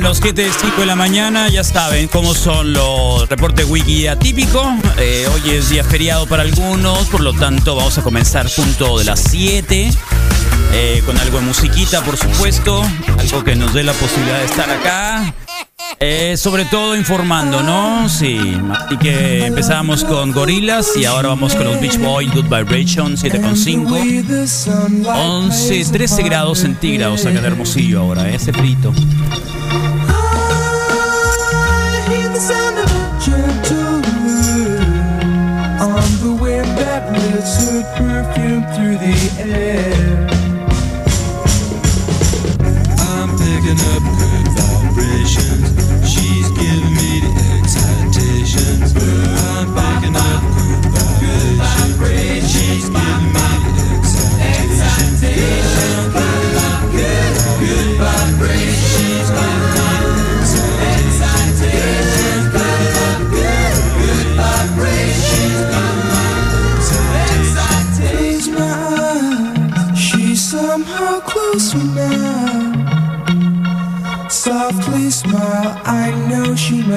Bueno, 7 de 5 de la mañana, ya saben cómo son los reportes wiki atípico. Eh, hoy es día feriado para algunos, por lo tanto vamos a comenzar punto de las 7. eh, con algo de musiquita, por supuesto. Algo que nos dé la posibilidad de estar acá. Eh, sobre todo informando, ¿no? Sí. Así que empezamos con Gorilas y ahora vamos con los Beach Boys, Good Vibration, 7,5. 11, 13 grados centígrados acá en Hermosillo ahora, ese frito. Lifts perfume through the air. I'm picking up good vibrations.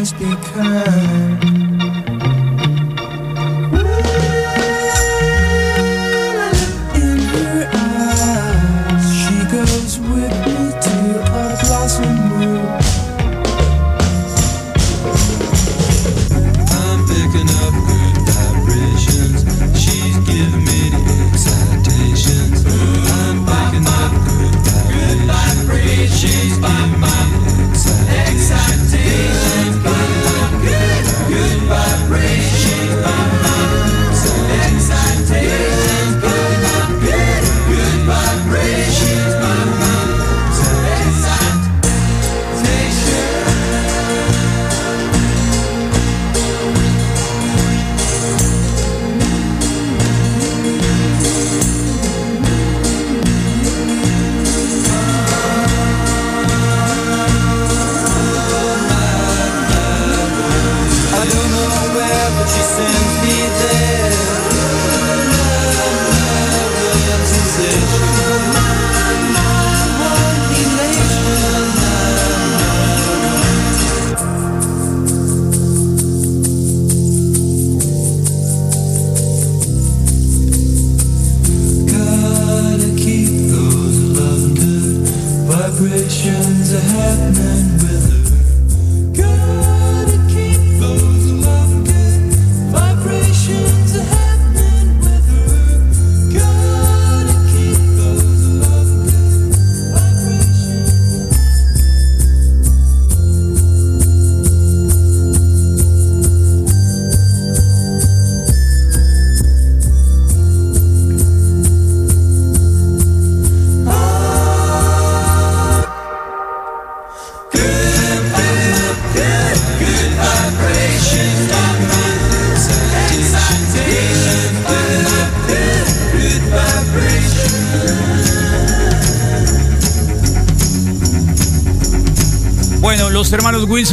has become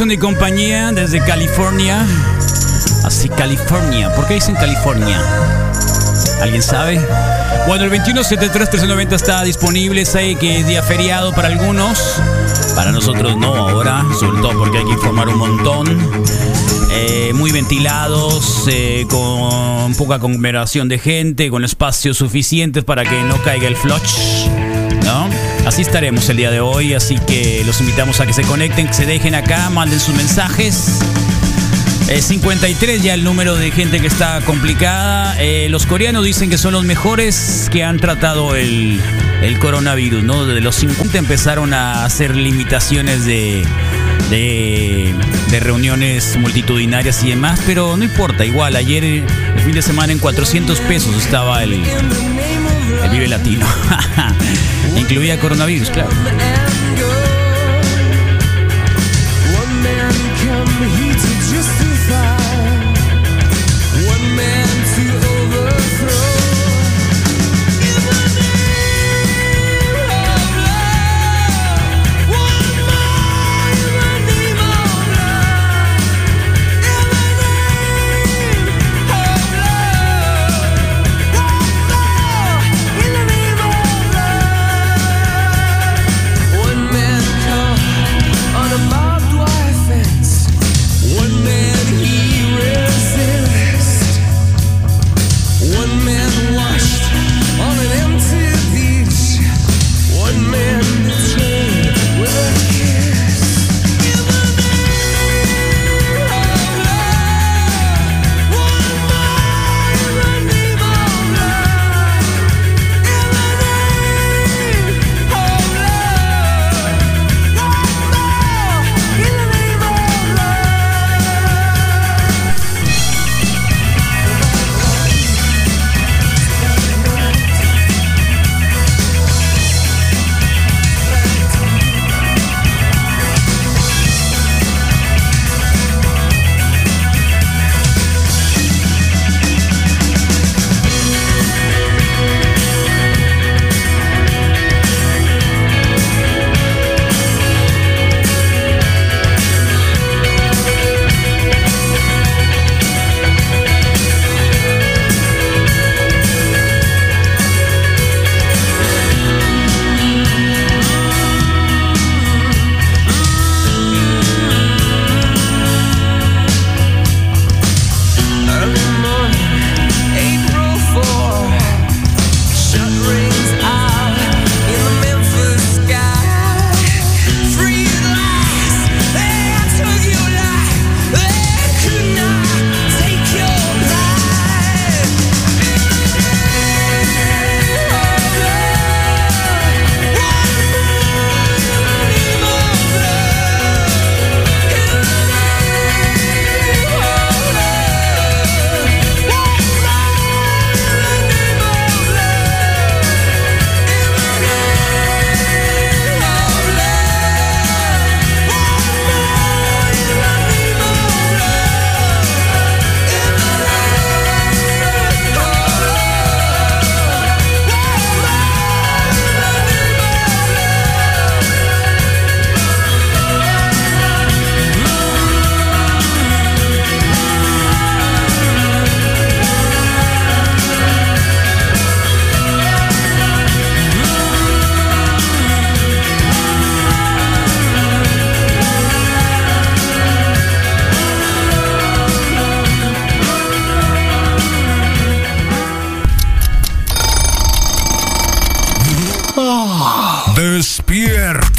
Wilson y compañía desde California. Así, California. ¿Por qué dicen California? ¿Alguien sabe? Bueno, el 2173-1390 está disponible. Sé que es día feriado para algunos. Para nosotros no ahora, sobre todo porque hay que informar un montón. Eh, muy ventilados, eh, con poca conglomeración de gente, con espacios suficientes para que no caiga el flush. Así estaremos el día de hoy, así que los invitamos a que se conecten, que se dejen acá, manden sus mensajes. Eh, 53 ya el número de gente que está complicada. Eh, los coreanos dicen que son los mejores que han tratado el, coronavirus, ¿no? Desde los 50 empezaron a hacer limitaciones de, de, de reuniones multitudinarias y demás, pero no importa, igual ayer, el fin de semana, en 400 pesos estaba el Vive Latino. Incluía coronavirus, claro.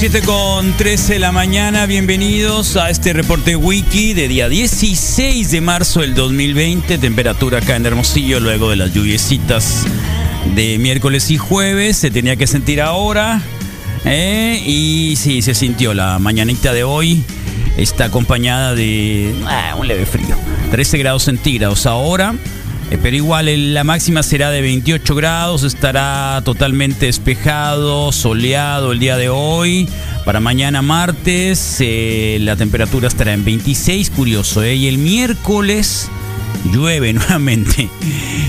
7 con 13 de la mañana, bienvenidos a este reporte wiki de día 16 de marzo del 2020, temperatura acá en Hermosillo luego de las lluviecitas de miércoles y jueves, se tenía que sentir ahora, ¿eh? y sí, se sintió la mañanita de hoy, está acompañada de ah, un leve frío, 13 grados centígrados ahora. Eh, Pero igual la máxima será de 28 grados, estará totalmente despejado, soleado el día de hoy. Para mañana martes eh, la temperatura estará en 26, curioso. ¿eh? Y el miércoles llueve nuevamente.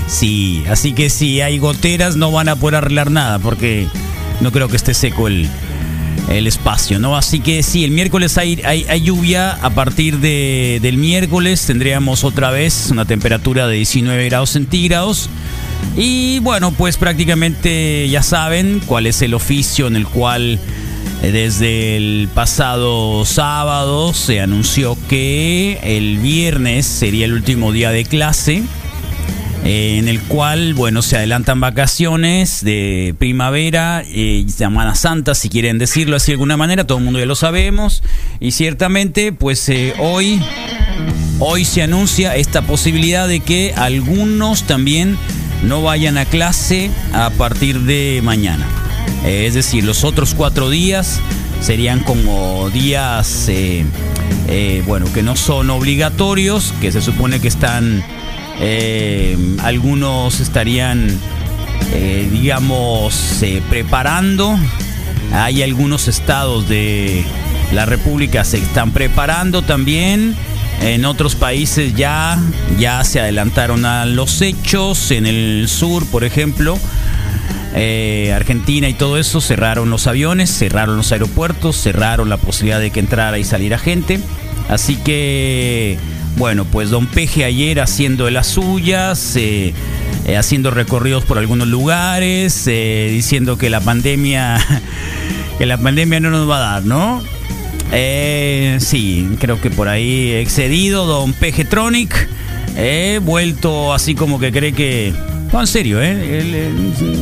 Sí, así que si hay goteras no van a poder arreglar nada porque no creo que esté seco el, el espacio, ¿no? Así que sí, el miércoles hay, hay, lluvia. A partir de, del miércoles tendríamos otra vez una temperatura de 19 grados centígrados. Y bueno, pues prácticamente ya saben cuál es el oficio en el cual eh, desde el pasado sábado se anunció que el viernes sería el último día de clase eh, en el cual, bueno, se adelantan vacaciones de primavera, eh, Semana Santa, si quieren decirlo así de alguna manera, todo el mundo ya lo sabemos, y ciertamente, pues eh, hoy, hoy se anuncia esta posibilidad de que algunos también no vayan a clase a partir de mañana. Eh, es decir, los otros cuatro días serían como días, eh, bueno, que no son obligatorios, que se supone que están eh, algunos estarían, eh, digamos, eh, preparando. Hay algunos estados de la República se están preparando también. En otros países ya, ya se adelantaron a los hechos. En el sur, por ejemplo, Argentina y todo eso, cerraron los aviones, cerraron los aeropuertos, cerraron la posibilidad de que entrara y saliera gente. Así que, bueno, pues Don Peje ayer haciendo de las suyas, eh, eh, haciendo recorridos por algunos lugares, eh, diciendo que la pandemia, que la pandemia no nos va a dar, ¿no? Sí, creo que por ahí excedido Don Pejetronic, eh, vuelto así como que cree que no, en serio, eh,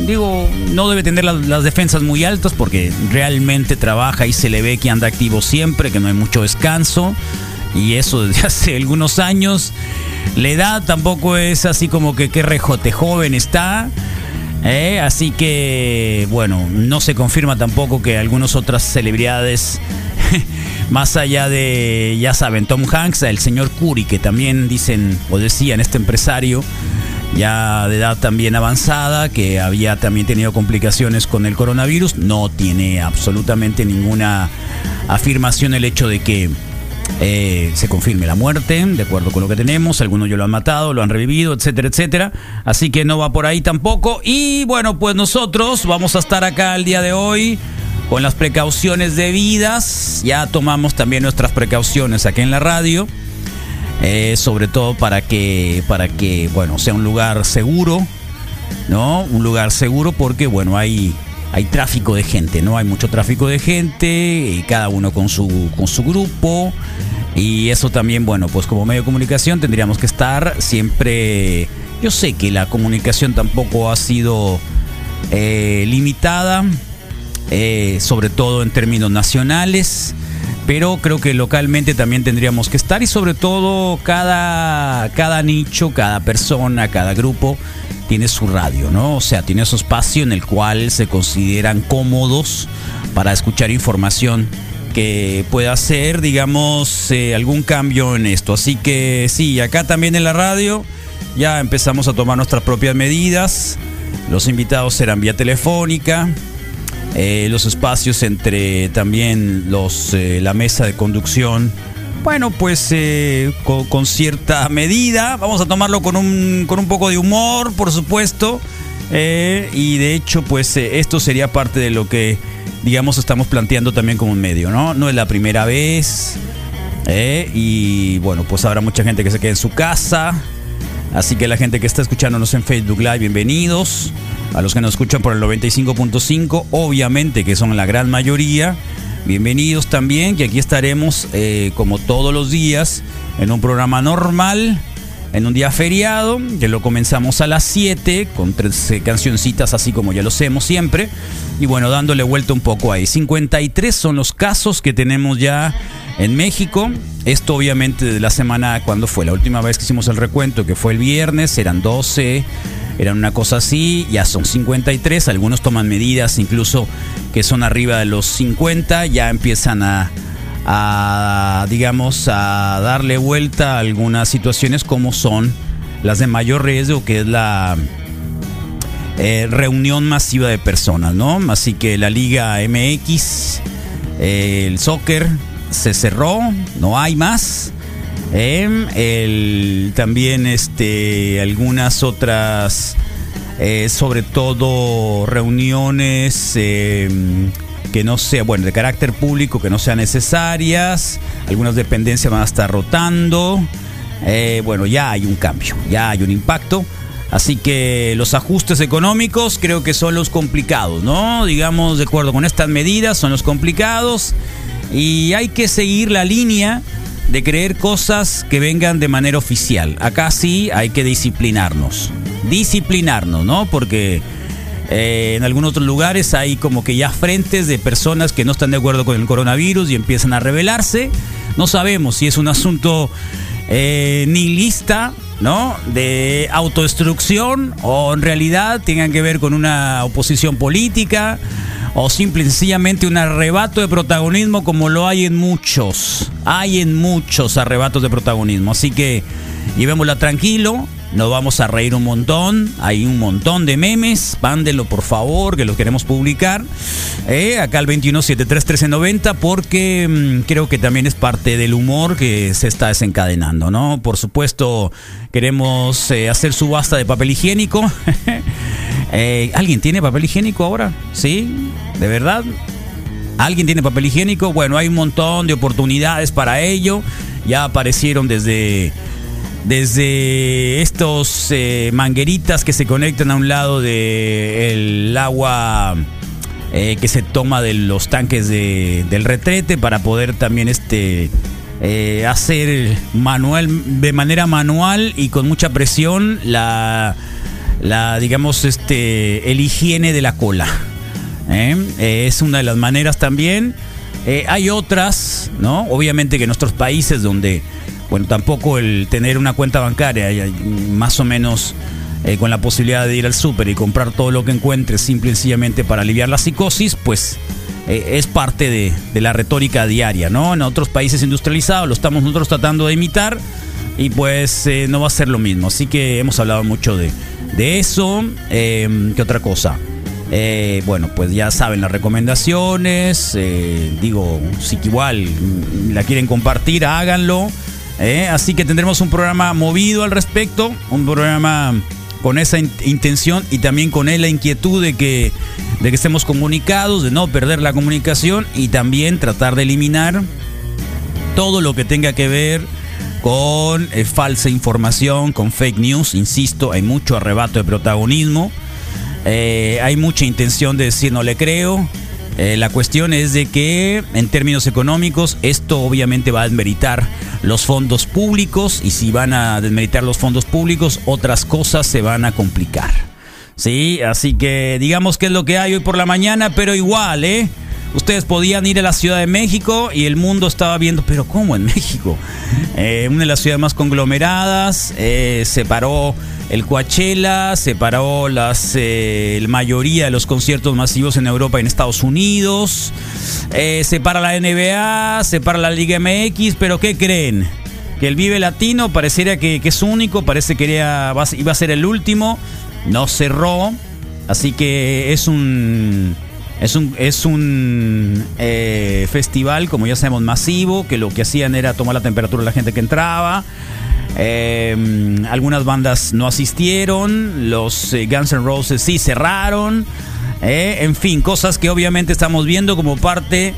digo, no debe tener las, las defensas muy altas porque realmente trabaja y se le ve que anda activo siempre, que no hay mucho descanso. Y eso desde hace algunos años. La edad tampoco es así como que qué rejote joven está. ¿eh? Así que, bueno, no se confirma tampoco que algunas otras celebridades, más allá de, ya saben, Tom Hanks, el señor Curry, que también dicen o decían este empresario, ya de edad también avanzada, que había también tenido complicaciones con el coronavirus, no tiene absolutamente ninguna afirmación el hecho de que eh, se confirme la muerte, de acuerdo con lo que tenemos. Algunos ya lo han matado, lo han revivido, etcétera, etcétera. Así que no va por ahí tampoco. Y bueno, pues nosotros vamos a estar acá el día de hoy con las precauciones debidas. Ya tomamos también nuestras precauciones aquí en la radio. Eh, sobre todo para que, para que, bueno, sea un lugar seguro, ¿no? Un lugar seguro porque, bueno, hay, hay tráfico de gente, ¿no? Hay mucho tráfico de gente, y cada uno con su, con su grupo. Y eso también, bueno, pues como medio de comunicación tendríamos que estar siempre... Yo sé que la comunicación tampoco ha sido eh, limitada, eh, sobre todo en términos nacionales, pero creo que localmente también tendríamos que estar y sobre todo cada, cada nicho, cada persona, cada grupo tiene su radio, ¿no? O sea, tiene su espacio en el cual se consideran cómodos para escuchar información que pueda hacer, digamos, eh, algún cambio en esto. Así que sí, acá también en la radio ya empezamos a tomar nuestras propias medidas. Los invitados serán vía telefónica. Eh, los espacios entre también los eh, la mesa de conducción. Bueno, pues eh, con, cierta medida. Vamos a tomarlo con un, con un poco de humor, por supuesto. Eh, y de hecho, pues eh, esto sería parte de lo que, digamos, estamos planteando también como un medio, ¿no? No es la primera vez. y bueno, pues habrá mucha gente que se quede en su casa. Así que la gente que está escuchándonos en Facebook Live, bienvenidos. A los que nos escuchan por el 95.5, obviamente que son la gran mayoría. Bienvenidos también, que aquí estaremos eh, como todos los días en un programa normal, en un día feriado, que lo comenzamos a las 7 con tres eh, cancioncitas así como ya lo hacemos siempre. Y bueno, dándole vuelta un poco ahí. 53 son los casos que tenemos ya en México. Esto obviamente de la semana cuando fue la última vez que hicimos el recuento, que fue el viernes, eran 12, eran una cosa así, ya son 53, algunos toman medidas incluso que son arriba de los 50, ya empiezan a, digamos, a darle vuelta a algunas situaciones como son las de mayor riesgo, que es la eh, reunión masiva de personas, ¿no? Así que la Liga MX, eh, el soccer se cerró, no hay más. Em, el- también este, algunas otras, eh, sobre todo reuniones em, que no sea, bueno, de carácter público, que no sean necesarias. Algunas dependencias van a estar rotando. Eh, bueno, ya hay un cambio, ya hay un impacto. Así que los ajustes económicos creo que son los complicados, ¿no? Digamos, de acuerdo con estas medidas, son los complicados. Y hay que seguir la línea de creer cosas que vengan de manera oficial. Acá sí hay que disciplinarnos. Disciplinarnos, ¿no? Porque eh, en algunos otros lugares hay como que ya frentes de personas que no están de acuerdo con el coronavirus y empiezan a rebelarse. No sabemos si es un asunto eh, nihilista, ¿no? De autodestrucción o en realidad tengan que ver con una oposición política o simple y sencillamente un arrebato de protagonismo como lo hay en muchos. Hay en muchos arrebatos de protagonismo. Así que llevémosla tranquilo. Nos vamos a reír un montón. Hay un montón de memes. Mándenlo por favor, que los queremos publicar. Eh, acá al 21731390 porque mm, creo que también es parte del humor que se está desencadenando, ¿no? Por supuesto, queremos eh, hacer subasta de papel higiénico. Eh, ¿Alguien tiene papel higiénico ahora? ¿Sí? ¿De verdad? ¿Alguien tiene papel higiénico? Bueno, hay un montón de oportunidades para ello. Ya aparecieron desde, desde estos eh, mangueritas que se conectan a un lado del agua eh, que se toma de los tanques de- del retrete para poder también este hacer manual de manera manual y con mucha presión la la digamos este el higiene de la cola ¿eh? Eh, es una de las maneras también Eh, hay otras no obviamente que en nuestros países donde bueno tampoco el tener una cuenta bancaria más o menos con la posibilidad de ir al súper y comprar todo lo que encuentres simple y sencillamente para aliviar la psicosis pues es parte de, de la retórica diaria, ¿no? En otros países industrializados lo estamos nosotros tratando de imitar y pues no va a ser lo mismo. Así que hemos hablado mucho de, de eso. Eh, ¿Qué otra cosa? Eh, bueno, pues ya saben las recomendaciones. eh, digo, si igual mm, la quieren compartir, háganlo. eh, así que tendremos un programa movido al respecto, un programa con esa in- intención y también con la inquietud de que, de que estemos comunicados, de no perder la comunicación y también tratar de eliminar todo lo que tenga que ver con eh, falsa información, con fake news. Insisto, hay mucho arrebato de protagonismo. Eh, hay mucha intención de decir no le creo. Eh, la cuestión es de que en términos económicos esto obviamente va a desmeritar los fondos públicos y si van a desmeritar los fondos públicos otras cosas se van a complicar. Sí, así que digamos que es lo que hay hoy por la mañana, pero igual, ¿eh? Ustedes podían ir a la Ciudad de México y el mundo estaba viendo, pero ¿cómo en México? Eh, una de las ciudades más conglomeradas, eh, se paró el Coachella, se paró las, eh, la mayoría de los conciertos masivos en Europa y en Estados Unidos, eh, se para la NBA, se para la Liga MX, pero ¿qué creen? que el Vive Latino pareciera que, es único, parece que iba a ser el último, no cerró, así que es un es un es un eh, festival como ya sabemos masivo, que lo que hacían era tomar la temperatura de la gente que entraba. Eh, algunas bandas no asistieron, los eh, Guns N' Roses sí cerraron. eh, en fin, cosas que obviamente estamos viendo como parte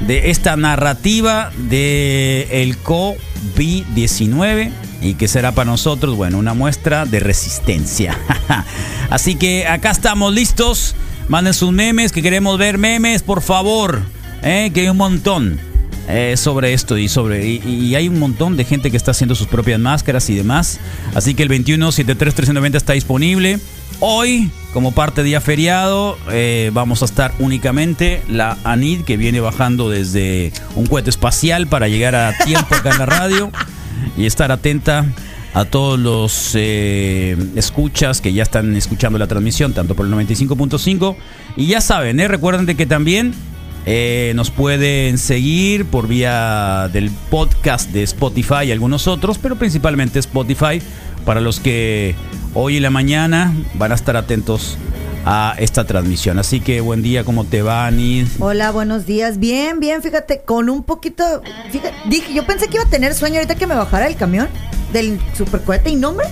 de esta narrativa de el COVID-19 y que será para nosotros, bueno, una muestra de resistencia. Así que acá estamos listos. Manden sus memes, que queremos ver memes, por favor. eh, que hay un montón eh, sobre esto y sobre y, hay un montón de gente que está haciendo sus propias máscaras y demás. Así que el 21 73 390 está disponible. Hoy, como parte de día feriado, eh, vamos a estar únicamente la ANID que viene bajando desde un cohete espacial para llegar a tiempo acá en la radio y estar atenta a todos los eh, escuchas que ya están escuchando la transmisión, tanto por el 95.5. Y ya saben, eh, recuerden de que también eh, nos pueden seguir por vía del podcast de Spotify y algunos otros, pero principalmente Spotify, para los que hoy en la mañana van a estar atentos a esta transmisión. Así que buen día, ¿cómo te va? Hola, buenos días. Bien, bien, fíjate, con un poquito. Dije, yo pensé que iba a tener sueño ahorita que me bajara el camión del supercohete y nombre.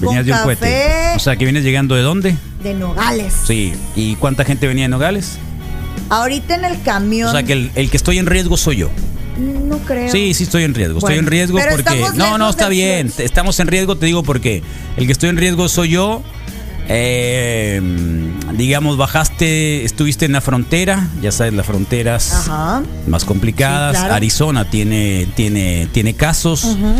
Venías de un café cohete. O sea, que vienes llegando de dónde? de Nogales. Sí. ¿Y cuánta gente venía de Nogales? Ahorita en el camión. O sea, que el, el que estoy en riesgo soy yo. No creo. Sí, sí estoy en riesgo. estoy en riesgo pero porque... No, no, está bien. Estamos en riesgo, te digo porque el que estoy en riesgo soy yo. Eh, digamos, bajaste, estuviste en la frontera, ya sabes, las fronteras Ajá. más complicadas. Sí, claro. Arizona tiene, tiene, tiene casos. Ujú.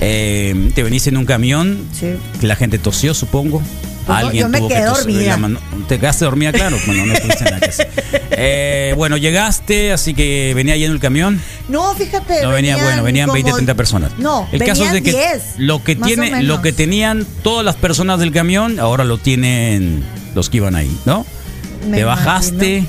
Eh, te veniste en un camión, Sí. que la gente tosió, supongo. Pues no, yo me quedé tos- dormida. mano- ¿Te quedaste dormida? Claro, bueno, no tuviste nada que. Eh, bueno, llegaste, así que venía lleno el camión. No, fíjate. No venía bueno, venían como- 20, 30 personas. No, el caso es de que venían 10, lo que tiene, lo que tenían todas las personas del camión, ahora lo tienen los que iban ahí, ¿no? Me te bajaste.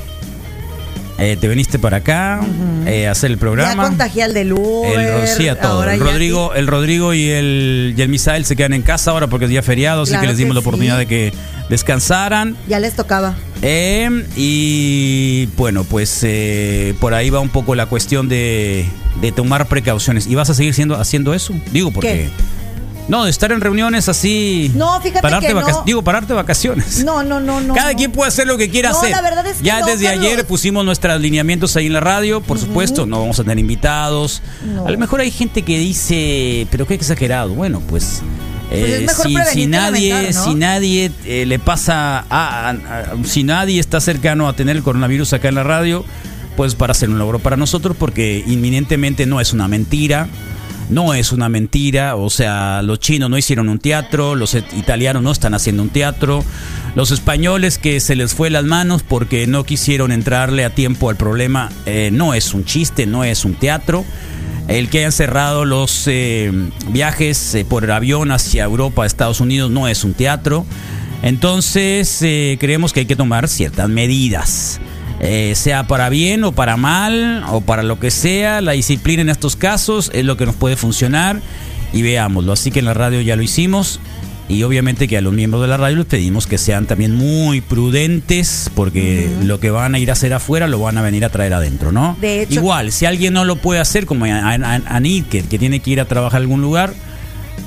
Eh, te viniste para acá eh, a hacer el Ya programa. contagié al del Uber. El, sí, a todo. El ya Rodrigo, el Rodrigo y el, y el Misael se quedan en casa ahora porque es día feriado, así que les dimos que la oportunidad sí. de que descansaran. Ya les tocaba. Eh, y bueno, pues eh, por ahí va un poco la cuestión de, de tomar precauciones. ¿Y vas a seguir siendo, haciendo eso? Digo, porque... ¿Qué? No, de estar en reuniones así... No, fíjate pararte que no. Digo, pararte vacaciones. No, no, no, no. Cada no. quien puede hacer lo que quiera No, hacer. la verdad es que ya desde Carlos. ayer pusimos nuestros lineamientos ahí en la radio, por supuesto, no vamos a tener invitados. A lo mejor hay gente que dice, pero qué exagerado. Bueno, pues, Pues es eh, si, si nadie, si nadie eh, le pasa, a, a- a- si nadie está cercano a tener el coronavirus acá en la radio, pues para hacer un logro para nosotros, porque inminentemente no es una mentira. No es una mentira, o sea, los chinos no hicieron un teatro, los italianos no están haciendo un teatro, los españoles que se les fue las manos porque no quisieron entrarle a tiempo al problema, eh, no es un chiste, no es un teatro. El que hayan cerrado los eh, viajes eh, por avión hacia Europa, Estados Unidos, no es un teatro. Entonces, eh, creemos que hay que tomar ciertas medidas. Eh, sea para bien o para mal o para lo que sea, la disciplina en estos casos es lo que nos puede funcionar y veámoslo. Así que en la radio ya lo hicimos y obviamente que a los miembros de la radio les pedimos que sean también muy prudentes porque lo que van a ir a hacer afuera lo van a venir a traer adentro, ¿no? De hecho- Igual, si alguien no lo puede hacer, como Anit, que, que tiene que ir a trabajar a algún lugar,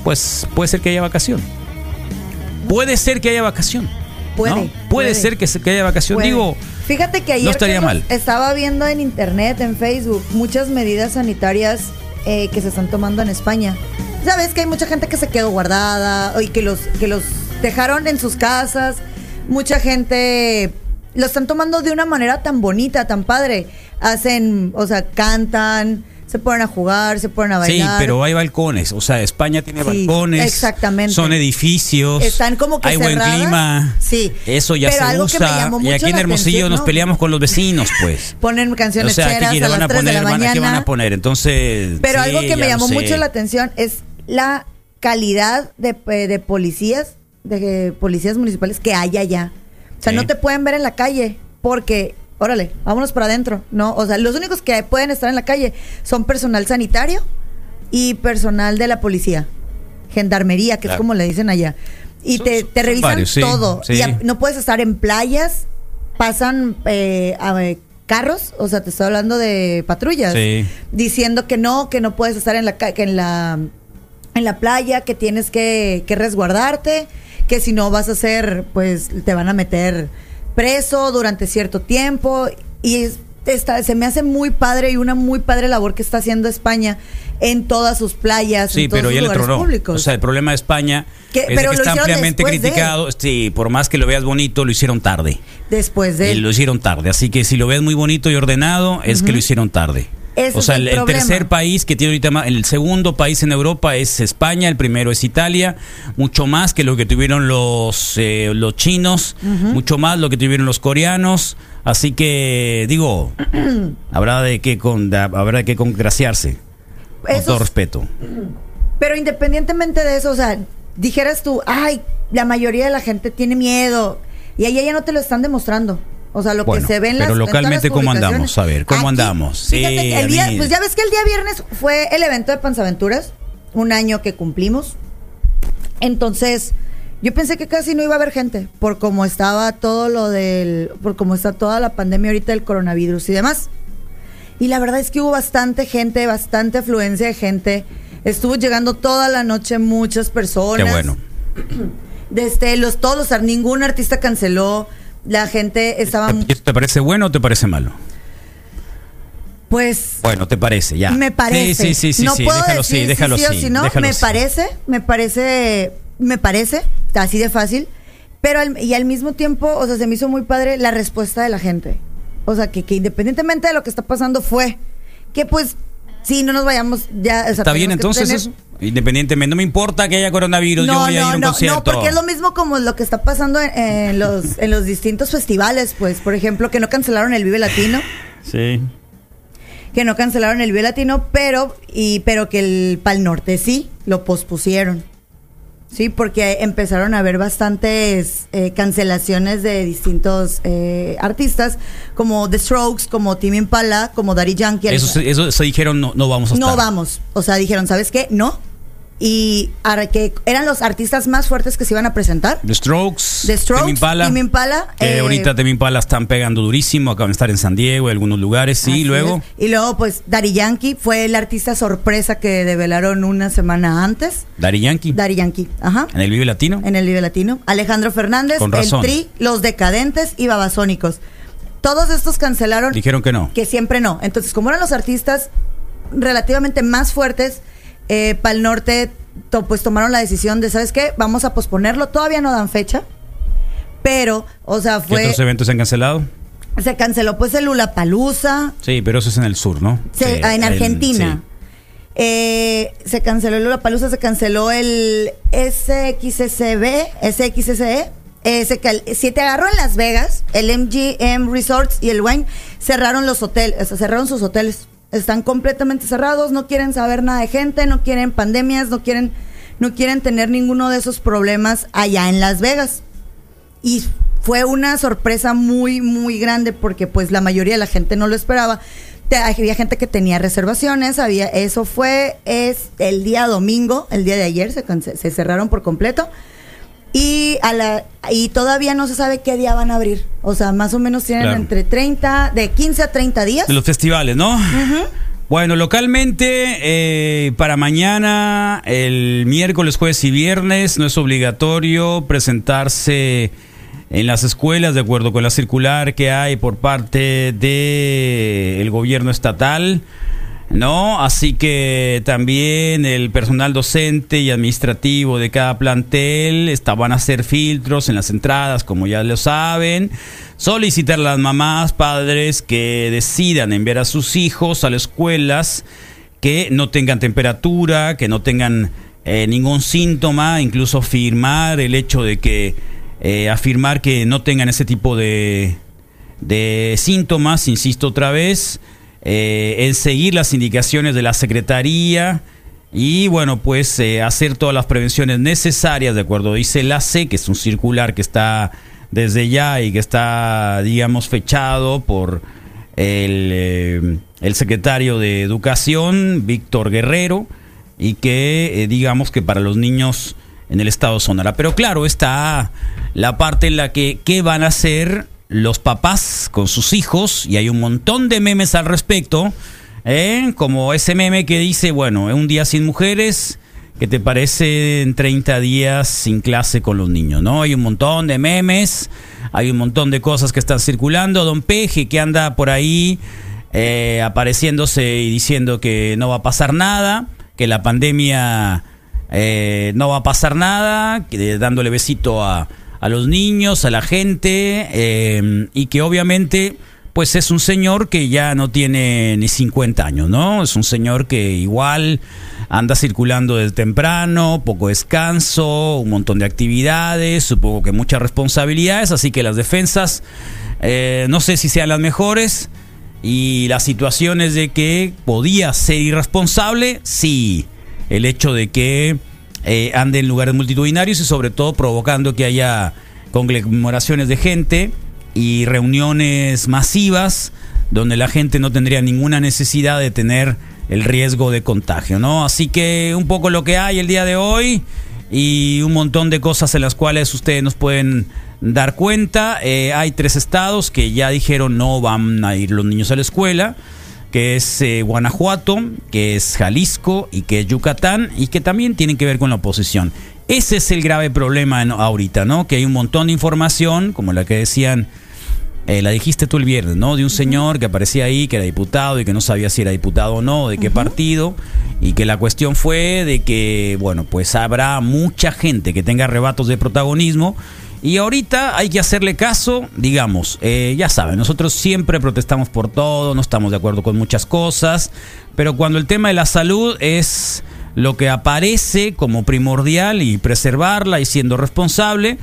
pues puede ser que haya vacación. Puede ser que haya vacación. Puede, ¿no? Puede, puede. ser que, se- que haya vacación. Puede. Digo, Fíjate que ayer no estaría mal. estaba viendo en internet, en Facebook, muchas medidas sanitarias eh, que se están tomando en España. Sabes que hay mucha gente que se quedó guardada y que los, que los dejaron en sus casas. Mucha gente lo están tomando de una manera tan bonita, tan padre. Hacen, o sea, cantan, se ponen a jugar, se ponen a Sí, bailar. pero hay balcones. O sea, España tiene Sí, balcones. exactamente. Son edificios. Están como que Hay buen cerradas. clima. Sí. Eso ya Pero se algo que me usa. Y aquí en Hermosillo atención, nos ¿no? peleamos con los vecinos, pues. Ponen O canciones sea, ¿qué cheras quieren? a van las a 3 de poner, la a- ¿qué van a poner? Entonces. Pero sí, algo que me llamó sé. mucho la atención es la calidad de, de policías, de policías municipales que hay allá. O sea, Sí. no te pueden ver en la calle porque, órale, vámonos para adentro, ¿no? O sea, los únicos que pueden estar en la calle son personal sanitario y personal de la policía, gendarmería, que es como le dicen allá. Y Son- te, son- te son revisan varios, todo. sí. Y a- no puedes estar en playas, pasan eh, a- eh, carros, o sea, te estoy hablando de patrullas, Sí. diciendo que no, que no puedes estar en la, que en la, en la playa, que tienes que, que resguardarte, que si no vas a ser, pues te van a meter preso durante cierto tiempo. Y es- está, se me hace muy padre y una muy padre labor que está haciendo España en todas sus playas, Sí, en todos pero sus ya le lugares tronó. públicos. O sea, el problema de España Que- es pero que está ampliamente criticado. Sí, por más que lo veas bonito, lo hicieron tarde. Después de... Y lo hicieron tarde. Así que si lo ves muy bonito y ordenado, es que lo hicieron tarde. Ese o sea, el tercer país que tiene ahorita más, el segundo país en Europa es España, el primero es Italia, mucho más que lo que tuvieron los eh, los chinos, mucho más lo que tuvieron los coreanos, así que digo, habrá de qué con habrá de qué congraciarse. Con todo respeto. Pero independientemente de eso, o sea, dijeras tú, ay, la mayoría de la gente tiene miedo. Y allá ya no te lo están demostrando. O sea, lo Bueno, que se ve en las pero localmente, ¿cómo andamos? A ver, ¿cómo andamos? Fíjate Sí, el día, pues ya ves que el día viernes fue el evento de Panzaventuras, un año que cumplimos. Entonces, yo pensé que casi no iba a haber gente, por cómo estaba todo lo del, por cómo está toda la pandemia ahorita del coronavirus y demás. Y la verdad es que hubo bastante gente, bastante afluencia de gente. Estuvo llegando toda la noche muchas personas. Qué bueno. Desde los todos, los ar- ningún artista canceló. La gente estaba, ¿Y ¿Esto te parece bueno o te parece malo? pues, Bueno, te parece, ya. me parece. Sí, sí, sí, sí, no sí, puedo déjalo decir sí, déjalo sí sí, si no. me sí. parece, me parece, me parece, así de fácil. Pero al- y al mismo tiempo, o sea, se me hizo muy padre la respuesta de la gente. O sea, que, que independientemente de lo que está pasando fue que pues sí, no nos vayamos ya. o sea, ¿Está bien entonces tener- eso? Independientemente, no me importa que haya coronavirus, yo No, voy a ir a no, un no, concierto. no, porque es lo mismo como lo que está pasando en, en los, en los distintos festivales, pues, por ejemplo, que no cancelaron el Vive Latino, Sí. que no cancelaron el Vive Latino, pero, y, pero que el Pal Norte sí, lo pospusieron. Sí, porque empezaron a haber bastantes eh, cancelaciones de distintos eh, artistas, como The Strokes, como Tim Impala, como Daddy Yankee. Eso, eso se dijeron, no, no vamos a estar. No vamos. O sea, dijeron, ¿sabes qué? No. Y que eran los artistas más fuertes que se iban a presentar. The Strokes, The Strokes, Tame Impala, Tame Impala, que eh, ahorita Impala están pegando durísimo, acaban de estar en San Diego, en algunos lugares, sí, luego. es. Y luego, pues, Daddy Yankee fue el artista sorpresa que develaron una semana antes. Daddy Yankee, Daddy Yankee, ajá. en el Vive Latino. En el Vive Latino. Alejandro Fernández, Con el. Tri, Los Decadentes y Babasónicos. Todos estos cancelaron. Dijeron que no. que siempre no. Entonces, como eran los artistas relativamente más fuertes, eh, para el norte, to- pues tomaron la decisión de, ¿sabes qué? Vamos a posponerlo. Todavía no dan fecha. Pero, o sea, ¿Qué fue. otros eventos se han cancelado? Se canceló pues el Palusa Sí, pero eso es en el sur, ¿no? se- en Argentina. sí. Eh, se canceló el Palusa, se canceló el SXSB, SXSE. Eh, se cal- si te agarró en Las Vegas, el MGM Resorts y el Wine cerraron los hoteles, o sea, cerraron sus hoteles. Están completamente cerrados, no quieren saber nada de gente, no quieren pandemias, no quieren, no quieren tener ninguno de esos problemas allá en Las Vegas. Y fue una sorpresa muy, muy grande porque pues la mayoría de la gente no lo esperaba. Había gente que tenía reservaciones, había, eso fue es el día domingo, el día de ayer se, se cerraron por completo. Y, a la, y todavía no se sabe qué día van a abrir. O sea, más o menos tienen Claro. entre 30, de 15 a 30 días. De los festivales, ¿no? Bueno, localmente, eh, para mañana, el miércoles, jueves y viernes, no es obligatorio presentarse en las escuelas de acuerdo con la circular que hay por parte del el gobierno estatal. ¿No? Así que también el personal docente y administrativo de cada plantel estaban a hacer filtros en las entradas, como ya lo saben. Solicitar a las mamás, padres que decidan enviar a sus hijos a las escuelas que no tengan temperatura, que no tengan eh, ningún síntoma, incluso firmar el hecho de que eh, afirmar que no tengan ese tipo de, de síntomas, insisto otra vez, eh, en seguir las indicaciones de la Secretaría y bueno, pues eh, hacer todas las prevenciones necesarias, de acuerdo, dice la C, que es un circular que está desde ya y que está, digamos, fechado por el, eh, el secretario de Educación, Víctor Guerrero, y que eh, digamos que para los niños en el estado de Sonora. Pero claro, está la parte en la que qué van a hacer los papás con sus hijos y hay un montón de memes al respecto, ¿eh? como ese meme que dice, bueno, un día sin mujeres, ¿qué te parece en 30 días sin clase con los niños? ¿no? Hay un montón de memes, hay un montón de cosas que están circulando, don Peje que anda por ahí eh, apareciéndose y diciendo que no va a pasar nada, que la pandemia eh, no va a pasar nada, que, dándole besito a, a los niños, a la gente, eh, y que obviamente pues es un señor que ya no tiene ni 50 años, ¿no? Es un señor que igual anda circulando desde temprano, poco descanso, un montón de actividades, supongo que muchas responsabilidades, así que las defensas eh, no sé si sean las mejores y las situaciones de que podía ser irresponsable, sí, el hecho de que eh, ande en lugares multitudinarios y sobre todo provocando que haya conglomeraciones de gente y reuniones masivas donde la gente no tendría ninguna necesidad de tener el riesgo de contagio, ¿no? Así que un poco lo que hay el día de hoy y un montón de cosas en las cuales ustedes nos pueden dar cuenta. Eh, hay tres estados que ya dijeron no van a ir los niños a la escuela, que es eh, Guanajuato, que es Jalisco y que es Yucatán y que también tienen que ver con la oposición. Ese es el grave problema en- ahorita, ¿no? Que hay un montón de información, como la que decían, eh, la dijiste tú el viernes, ¿no? De un señor que aparecía ahí, que era diputado y que no sabía si era diputado o no, de qué partido, y que la cuestión fue de que, bueno, pues habrá mucha gente que tenga arrebatos de protagonismo. Y ahorita hay que hacerle caso, digamos, eh, ya saben, nosotros siempre protestamos por todo, no estamos de acuerdo con muchas cosas, pero cuando el tema de la salud es lo que aparece como primordial y preservarla y siendo responsable,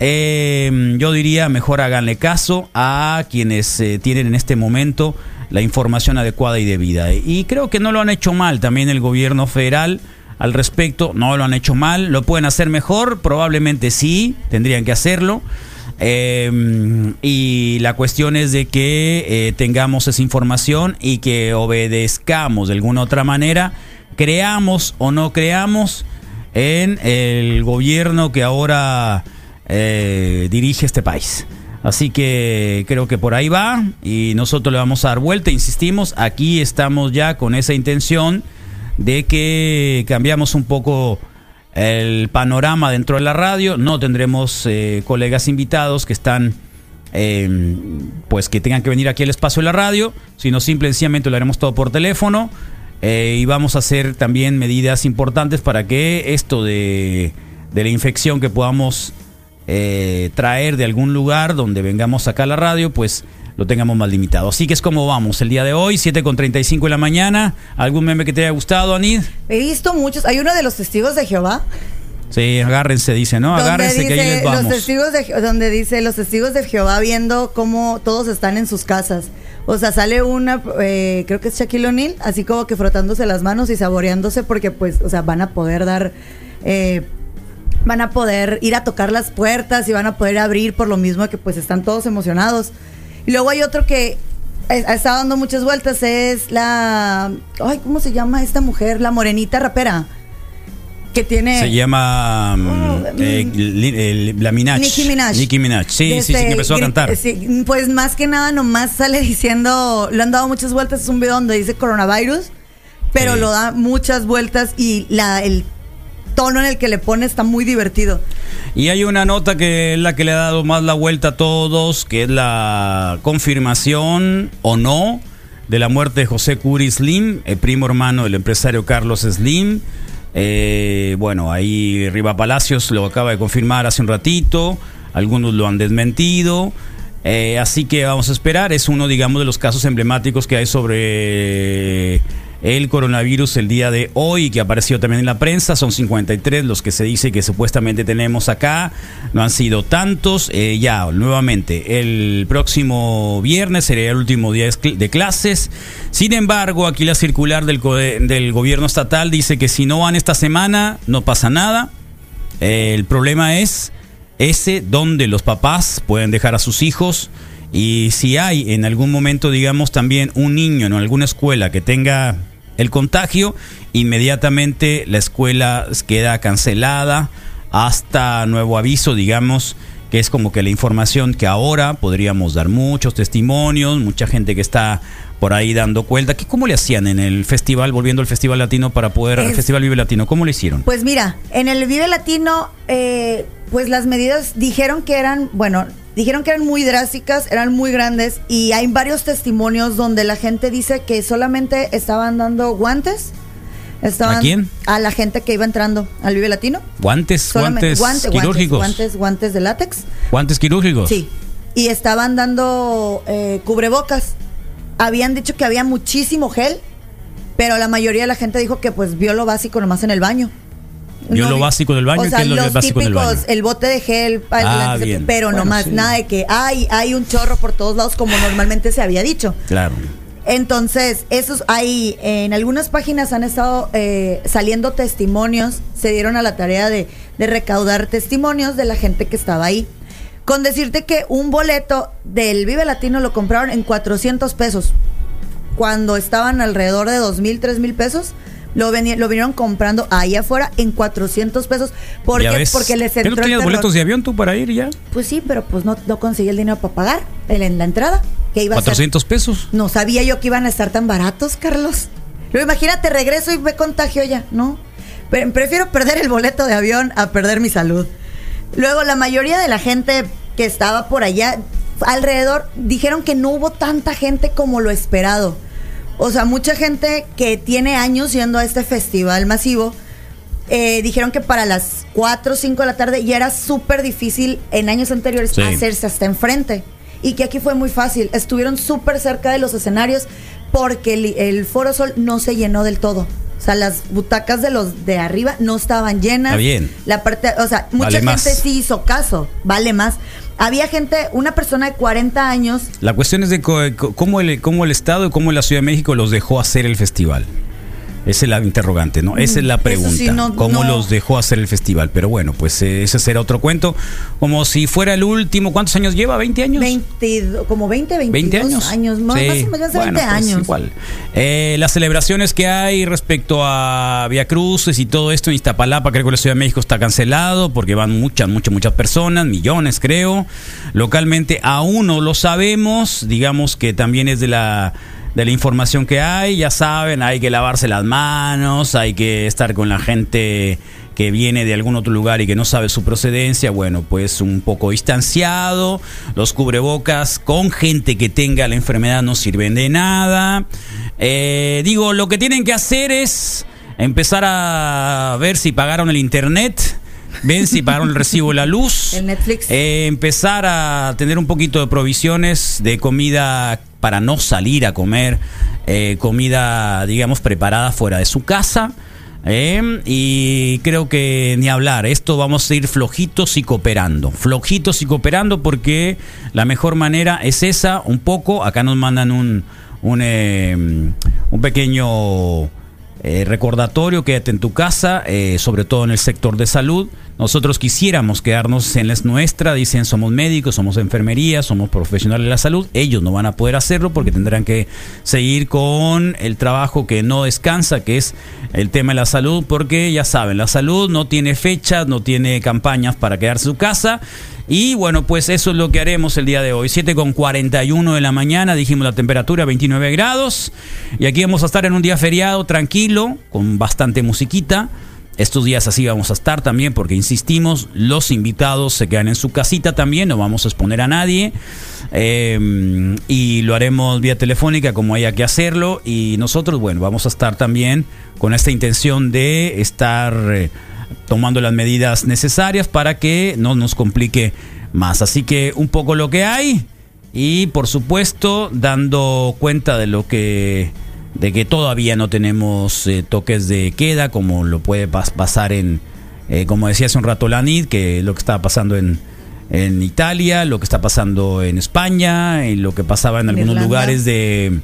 eh, yo diría mejor háganle caso a quienes eh, tienen en este momento la información adecuada y debida. Y creo que no lo han hecho mal también el gobierno federal al respecto, no lo han hecho mal, lo pueden hacer mejor, probablemente sí, tendrían que hacerlo. Eh, y la cuestión es de que eh, tengamos esa información y que obedezcamos de alguna otra manera, creamos o no creamos en el gobierno que ahora eh, dirige este país. Así que creo que por ahí va y nosotros le vamos a dar vuelta, insistimos, aquí estamos ya con esa intención de que cambiamos un poco el panorama dentro de la radio, no tendremos eh, colegas invitados que están eh, pues que tengan que venir aquí al espacio de la radio, sino simple y sencillamente lo haremos todo por teléfono eh, y vamos a hacer también medidas importantes para que esto de, de la infección que podamos eh, traer de algún lugar donde vengamos acá a la radio, pues lo tengamos más limitado. Así que es como vamos el día de hoy, 7 con 35 de la mañana. ¿Algún meme que te haya gustado, Anid? He visto muchos. Hay uno de los testigos de Jehová. Sí, agárrense, dice, ¿no? Agárrense que ahí les los vamos. testigos de donde dice los testigos de Jehová viendo cómo todos están en sus casas. O sea, sale una, eh, creo que es Shaquille O'Neal, así como que frotándose las manos y saboreándose porque pues, o sea, van a poder dar, eh, van a poder ir a tocar las puertas y van a poder abrir por lo mismo que pues están todos emocionados. Y luego hay otro que eh, ha estado dando muchas vueltas, es la, ay, ¿cómo se llama esta mujer? La morenita rapera. Que tiene... Se llama mm, Oh, eh, mm. li- eh, la Minaj. Nicki Minaj. Nicki Minaj. Sí, sí, sí, que empezó a cantar. sí, pues más que nada, nomás sale diciendo, le han dado muchas vueltas, es un video donde dice coronavirus, pero Sí. lo da muchas vueltas y la, el tono en el que le pone está muy divertido. Y hay una nota que es la que le ha dado más la vuelta a todos, que es la confirmación o no de la muerte de José Curi Slim, el primo hermano del empresario Carlos Slim. Eh, bueno, ahí Riva Palacios lo acaba de confirmar hace un ratito, algunos lo han desmentido. Eh, así que vamos a esperar, es uno, digamos, de los casos emblemáticos que hay sobre el coronavirus el día de hoy, que apareció también en la prensa. Son 53 los que se dice que supuestamente tenemos acá. No han sido tantos. Eh, ya, nuevamente, el próximo viernes sería el último día de clases. Sin embargo, aquí la circular del gobierno estatal dice que si no van esta semana, no pasa nada. Eh, el problema es ese donde los papás pueden dejar a sus hijos y si hay en algún momento, digamos, también un niño en alguna escuela que tenga el contagio, inmediatamente la escuela queda cancelada hasta nuevo aviso, digamos, que es como que la información que ahora podríamos dar muchos testimonios, mucha gente que está por ahí dando cuenta. ¿Qué, ¿Cómo le hacían en el festival, volviendo al Festival Latino para poder, al Es- Festival Vive Latino? ¿Cómo lo hicieron? Pues mira, en el Vive Latino, eh, pues las medidas dijeron que eran, bueno, dijeron que eran muy drásticas, eran muy grandes y hay varios testimonios donde la gente dice que solamente estaban dando guantes. Estaban ¿A quién? A la gente que iba entrando al Vive Latino. Guantes, Solamente- guantes guante- quirúrgicos. Guantes, guantes de látex. Guantes quirúrgicos. Sí. Y estaban dando eh, cubrebocas. Habían dicho que había muchísimo gel, pero la mayoría de la gente dijo que pues vio lo básico nomás en el baño. Vio lo básico del baño, O ¿y sea, qué es lo los básico del baño? el bote de gel, el Ah, pero Bueno, nomás sí. nada de que hay, hay un chorro por todos lados como normalmente se había dicho. Claro. Entonces, esos hay, en algunas páginas han estado eh, saliendo testimonios, se dieron a la tarea de, de recaudar testimonios de la gente que estaba ahí. Con decirte que un boleto del Vive Latino lo compraron en 400 pesos, cuando estaban alrededor de 2 mil, 3 mil pesos. Lo, veni- lo vinieron comprando ahí afuera en 400 pesos. ¿Por Ya qué? ves. Porque les ¿Qué entró no el tenías boletos de avión tú para ir ya? Pues sí, pero pues no, no conseguí el dinero para pagar el- en la entrada. Que iba a ser 400 pesos. no sabía yo que iban a estar tan baratos, Carlos. Pero imagínate, regreso y me contagio ya, ¿no? Pero prefiero perder el boleto de avión a perder mi salud. Luego, la mayoría de la gente que estaba por allá alrededor dijeron que no hubo tanta gente como lo esperado. O sea, mucha gente que tiene años yendo a este festival masivo eh, dijeron que para las 4 o 5 de la tarde ya era súper difícil en años anteriores Sí. hacerse hasta enfrente. Y que aquí fue muy fácil. Estuvieron súper cerca de los escenarios porque el, el Foro Sol no se llenó del todo. O sea, las butacas de los de arriba no estaban llenas. Está bien. La parte, o sea, mucha Vale gente más. sí hizo caso, vale más. Había gente, una persona de 40 años La cuestión es de cómo el, cómo el Estado y cómo la Ciudad de México los dejó hacer el festival. Esa es la interrogante, ¿no? Esa es la Mm, pregunta. sí, no- ¿Cómo no. los dejó hacer el festival? Pero bueno, pues eh, ese será otro cuento. Como si fuera el último. ¿Cuántos años lleva? ¿20 años? 20, como 20, 22 ¿20 años? más, Sí. más o menos de Bueno, 20 pues años. igual. Eh, las celebraciones que hay respecto a Via Cruces y todo esto en Iztapalapa, creo que la Ciudad de México está cancelado porque van muchas, muchas, muchas personas, millones creo. Localmente aún no lo sabemos, digamos que también es de la de la información que hay, ya saben, hay que lavarse las manos, hay que estar con la gente que viene de algún otro lugar y que no sabe su procedencia, bueno, pues un poco distanciado, los cubrebocas con gente que tenga la enfermedad no sirven de nada. Eh, digo, lo que tienen que hacer es empezar a ver si pagaron el internet. Ven si pagaron el recibo de la luz. El Netflix. Eh, empezar a tener un poquito de provisiones de comida para no salir a comer eh, comida, digamos, preparada fuera de su casa. Eh, y creo que ni hablar, esto vamos a ir flojitos y cooperando, flojitos y cooperando porque la mejor manera es esa, un poco, acá nos mandan un, un, eh, un pequeño eh, recordatorio, quédate en tu casa, eh, sobre todo en el sector de salud. Nosotros quisiéramos quedarnos en la nuestra, dicen somos médicos, somos enfermería, somos profesionales de la salud. Ellos no van a poder hacerlo porque tendrán que seguir con el trabajo que no descansa, que es el tema de la salud, porque ya saben, la salud no tiene fechas, no tiene campañas para quedarse en su casa. Y bueno, pues eso es lo que haremos el día de hoy. 7 con 41 de la mañana, dijimos la temperatura 29 grados. Y aquí vamos a estar en un día feriado tranquilo, con bastante musiquita. Estos días así vamos a estar también porque insistimos, los invitados se quedan en su casita también, no vamos a exponer a nadie eh, y lo haremos vía telefónica como haya que hacerlo y nosotros, bueno, vamos a estar también con esta intención de estar eh, tomando las medidas necesarias para que no nos complique más. Así que un poco lo que hay y por supuesto dando cuenta de lo que de que todavía no tenemos eh, toques de queda como lo puede pas- pasar en eh, como decía hace un rato Lanid que lo que estaba pasando en en Italia, lo que está pasando en España, y lo que pasaba en En algunos Irlanda. lugares de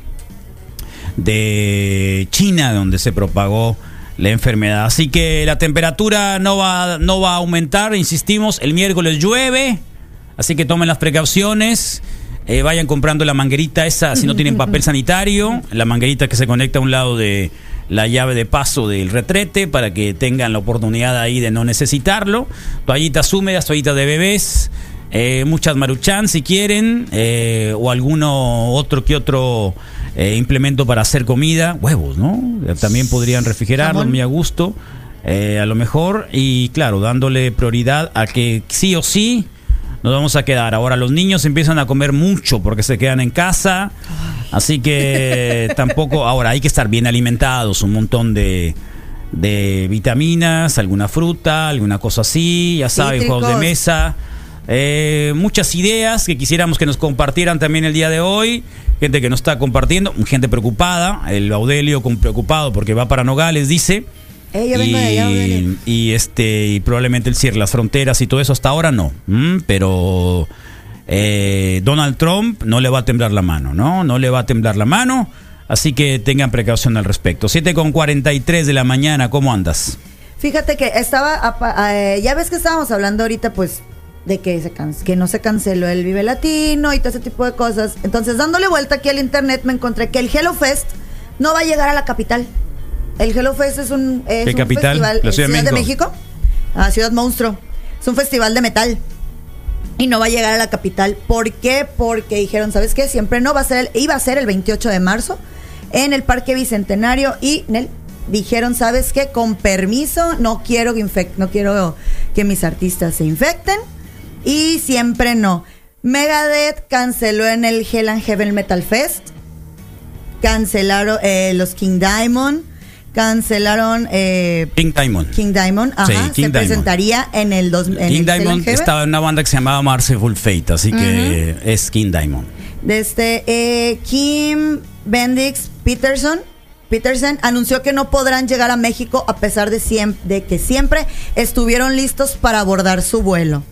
de China donde se propagó la enfermedad. Así que la temperatura no va, no va a aumentar, insistimos, el miércoles llueve, así que tomen las precauciones. eh, vayan comprando la manguerita esa si no tienen papel sanitario, la manguerita que se conecta a un lado de la llave de paso del retrete para que tengan la oportunidad ahí de no necesitarlo. Toallitas húmedas, toallitas de bebés, eh, muchas maruchan si quieren, eh, o alguno otro que otro eh, implemento para hacer comida, huevos, ¿no? Eh, También podrían refrigerarlos Jamón. muy a gusto, eh, a lo mejor, y claro, dándole prioridad a que sí o sí nos vamos a quedar. Ahora los niños empiezan a comer mucho porque se quedan en casa, así que tampoco, ahora hay que estar bien alimentados, un montón de, de vitaminas, alguna fruta, alguna cosa así, ya saben, juegos de mesa. Eh, muchas ideas que quisiéramos que nos compartieran también el día de hoy. Gente que nos está compartiendo, gente preocupada. El Audelio con preocupado porque va para Nogales, dice. Eh, yo vengo de allá, Audelio. y este y probablemente el cierre las fronteras y todo eso hasta ahora no. Mm, pero eh, Donald Trump no le va a temblar la mano, ¿no? No le va a temblar la mano. Así que tengan precaución al respecto. 7 con 43 de la mañana, ¿cómo andas? Fíjate que estaba, eh, ya ves que estábamos hablando ahorita, pues, de que, se can- que no se canceló el Vive Latino y todo ese tipo de cosas. Entonces, dándole vuelta aquí al internet, me encontré que el Hello Fest no va a llegar a la capital. El Hello Fest es un, es ¿Qué un capital? festival La Ciudad de de México. México, a Ciudad Monstruo. Es un festival de metal. Y no va a llegar a la capital. ¿Por qué? Porque dijeron, ¿sabes qué? Siempre no va a ser, el- iba a ser el 28 de marzo en el Parque Bicentenario y Nel, dijeron, ¿sabes qué? Con permiso, no quiero que infec- no quiero que mis artistas se infecten y siempre no. Megadeth canceló en el Hell and Heaven Metal Fest. Cancelaron eh, los King Diamond. Cancelaron eh, King Diamond. King Diamond. Ajá, Sí, King se Diamond. presentaría en el dos, en King el Diamond estaba en una banda que se llamaba Merciful Fate, así que es King Diamond. Desde eh, Kim Bendix Peterson. Peterson anunció que no podrán llegar a México a pesar de que siempre estuvieron listos para abordar su vuelo.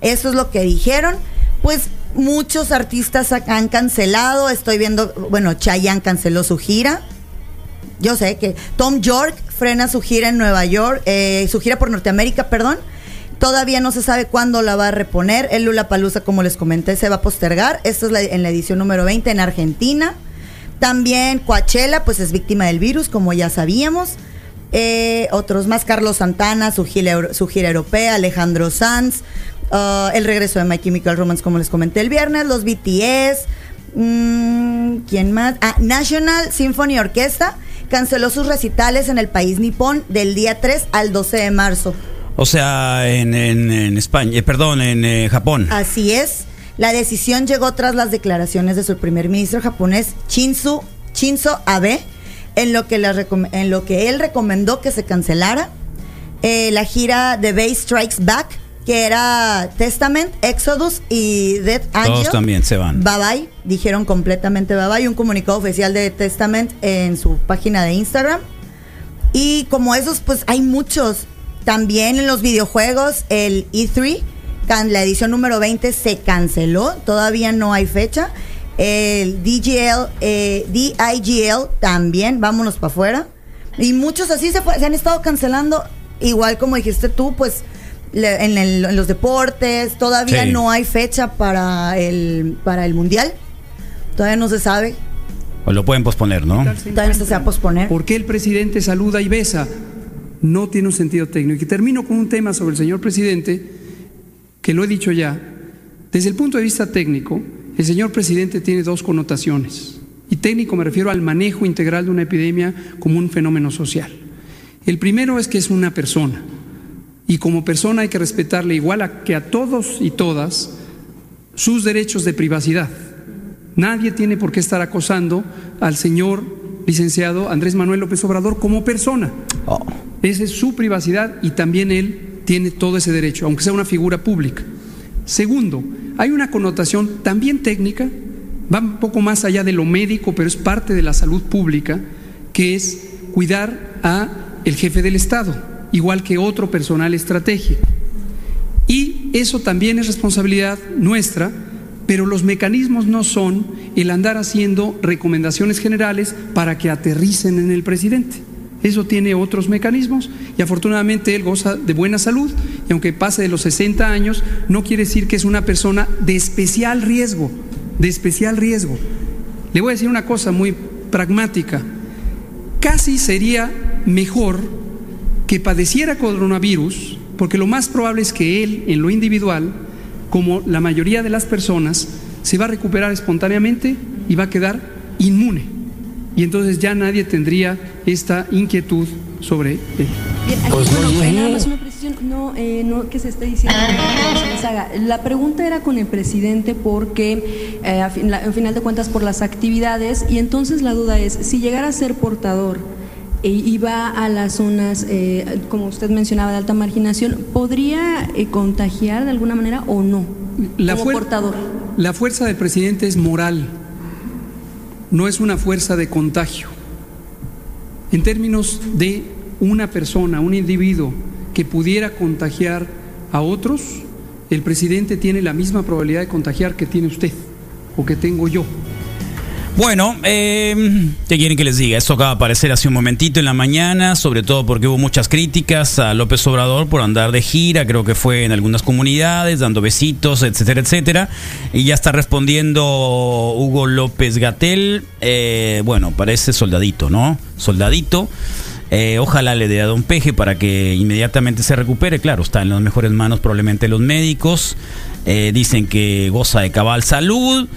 Eso es lo que dijeron. Pues muchos artistas ha- han cancelado. Estoy viendo, bueno, Chayanne canceló su gira. Yo sé que Tom York frena su gira en Nueva York, eh, su gira por Norteamérica, perdón. Todavía no se sabe cuándo la va a reponer. El Lula Palusa, como les comenté, se va a postergar. Esto es en la edición número 20 en Argentina. También Coachella, pues es víctima del virus, como ya sabíamos. Eh, otros más, Carlos Santana, su gira europea, Alejandro Sanz, ah, el regreso de My Chemical Romance, como les comenté el viernes, los BTS, mm, ¿quién más? Ah, National Symphony Orchestra canceló sus recitales en el país nipón del día 3 al 12 de marzo. O sea, en, en- en España, eh, perdón, en eh, Japón. Así es. La decisión llegó tras las declaraciones de su primer ministro japonés, Shinzo, Shinzo Abe, en lo, que la en lo que él recomendó que se cancelara eh, la gira de Bass Strikes Back, que era Testament, Exodus y Death Angel. Todos también se van. Bye bye, dijeron completamente bye bye. Un comunicado oficial de Testament en su página de Instagram. Y como esos, pues hay muchos. También en los videojuegos, el E3, can- la edición número 20 se canceló. Todavía no hay fecha. El DGL, eh, DIGL también, vámonos para afuera. Y muchos así se, fue- se han estado cancelando. Igual como dijiste tú, pues le- en, el- en los deportes, todavía Sí. no hay fecha para el, para el mundial. Todavía no se sabe. O lo pueden posponer, ¿no? Todavía no se va a posponer. ¿Por qué el presidente saluda y besa? No tiene un sentido técnico. Y termino con un tema sobre el señor presidente, que lo he dicho ya. Desde el punto de vista técnico, el señor presidente tiene dos connotaciones. Y técnico me refiero al manejo integral de una epidemia como un fenómeno social. El primero es que es una persona. Y como persona hay que respetarle igual a, que a todos y todas sus derechos de privacidad. Nadie tiene por qué estar acosando al señor licenciado Andrés Manuel López Obrador como persona. Oh. Esa es su privacidad y también él tiene todo ese derecho, aunque sea una figura pública. Segundo, hay una connotación también técnica, va un poco más allá de lo médico, pero es parte de la salud pública, que es cuidar a el jefe del Estado, igual que otro personal estratégico. Y eso también es responsabilidad nuestra, pero los mecanismos no son el andar haciendo recomendaciones generales para que aterricen en el presidente. Eso tiene otros mecanismos y afortunadamente él goza de buena salud y aunque pase de los 60 años, no quiere decir que es una persona de especial riesgo, de especial riesgo. Le voy a decir una cosa muy pragmática. casi sería mejor que padeciera coronavirus, porque lo más probable es que él, en lo individual, como la mayoría de las personas, se va a recuperar espontáneamente y va a quedar inmune. Y entonces ya nadie tendría esta inquietud sobre él. Bien, aquí, bueno, eh, nada más una precisión, no, eh, no que se esté diciendo que no se les haga. La pregunta era con el presidente porque, eh, a, fin- la- a final de cuentas, por las actividades, y entonces la duda es, si llegara a ser portador iba a las zonas, eh, como usted mencionaba, de alta marginación, ¿podría eh, contagiar de alguna manera o no? La, como portador. la fuerza del presidente es moral, no es una fuerza de contagio. En términos de una persona, un individuo que pudiera contagiar a otros, el presidente tiene la misma probabilidad de contagiar que tiene usted o que tengo yo. Bueno, eh, ¿qué quieren que les diga? Esto acaba de aparecer hace un momentito en la mañana, sobre todo porque hubo muchas críticas a López Obrador por andar de gira, creo que fue en algunas comunidades, dando besitos, etcétera, etcétera. Y ya está respondiendo Hugo López Gatel, eh, bueno, parece soldadito, ¿no? Soldadito. Eh, ojalá le dé a Don Peje para que inmediatamente se recupere. Claro, está en las mejores manos probablemente los médicos. Eh, dicen que goza de cabal salud.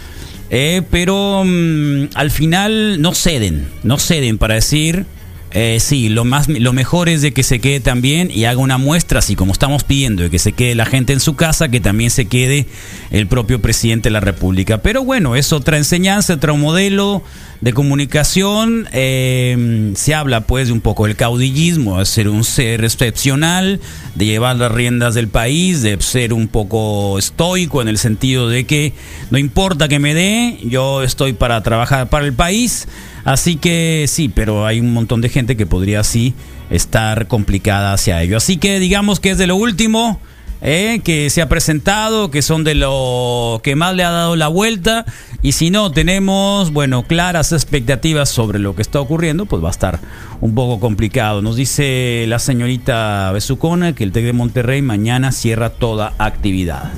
Eh, pero mm, al final no ceden, no ceden para decir, eh, sí, lo, más, lo mejor es de que se quede también y haga una muestra, así como estamos pidiendo, de que se quede la gente en su casa, que también se quede el propio presidente de la República. Pero bueno, es otra enseñanza, otro modelo de comunicación. eh, se habla pues de un poco del caudillismo, de ser un ser excepcional, de llevar las riendas del país, de ser un poco estoico en el sentido de que no importa que me dé, yo estoy para trabajar para el país. Así que sí, pero hay un montón de gente que podría así estar complicada hacia ello. Así que digamos que es de lo último eh, que se ha presentado, que son de lo que más le ha dado la vuelta. Y si no tenemos, bueno, claras expectativas sobre lo que está ocurriendo, pues va a estar un poco complicado. Nos dice la señorita Besucona que el TEC de Monterrey mañana cierra toda actividad.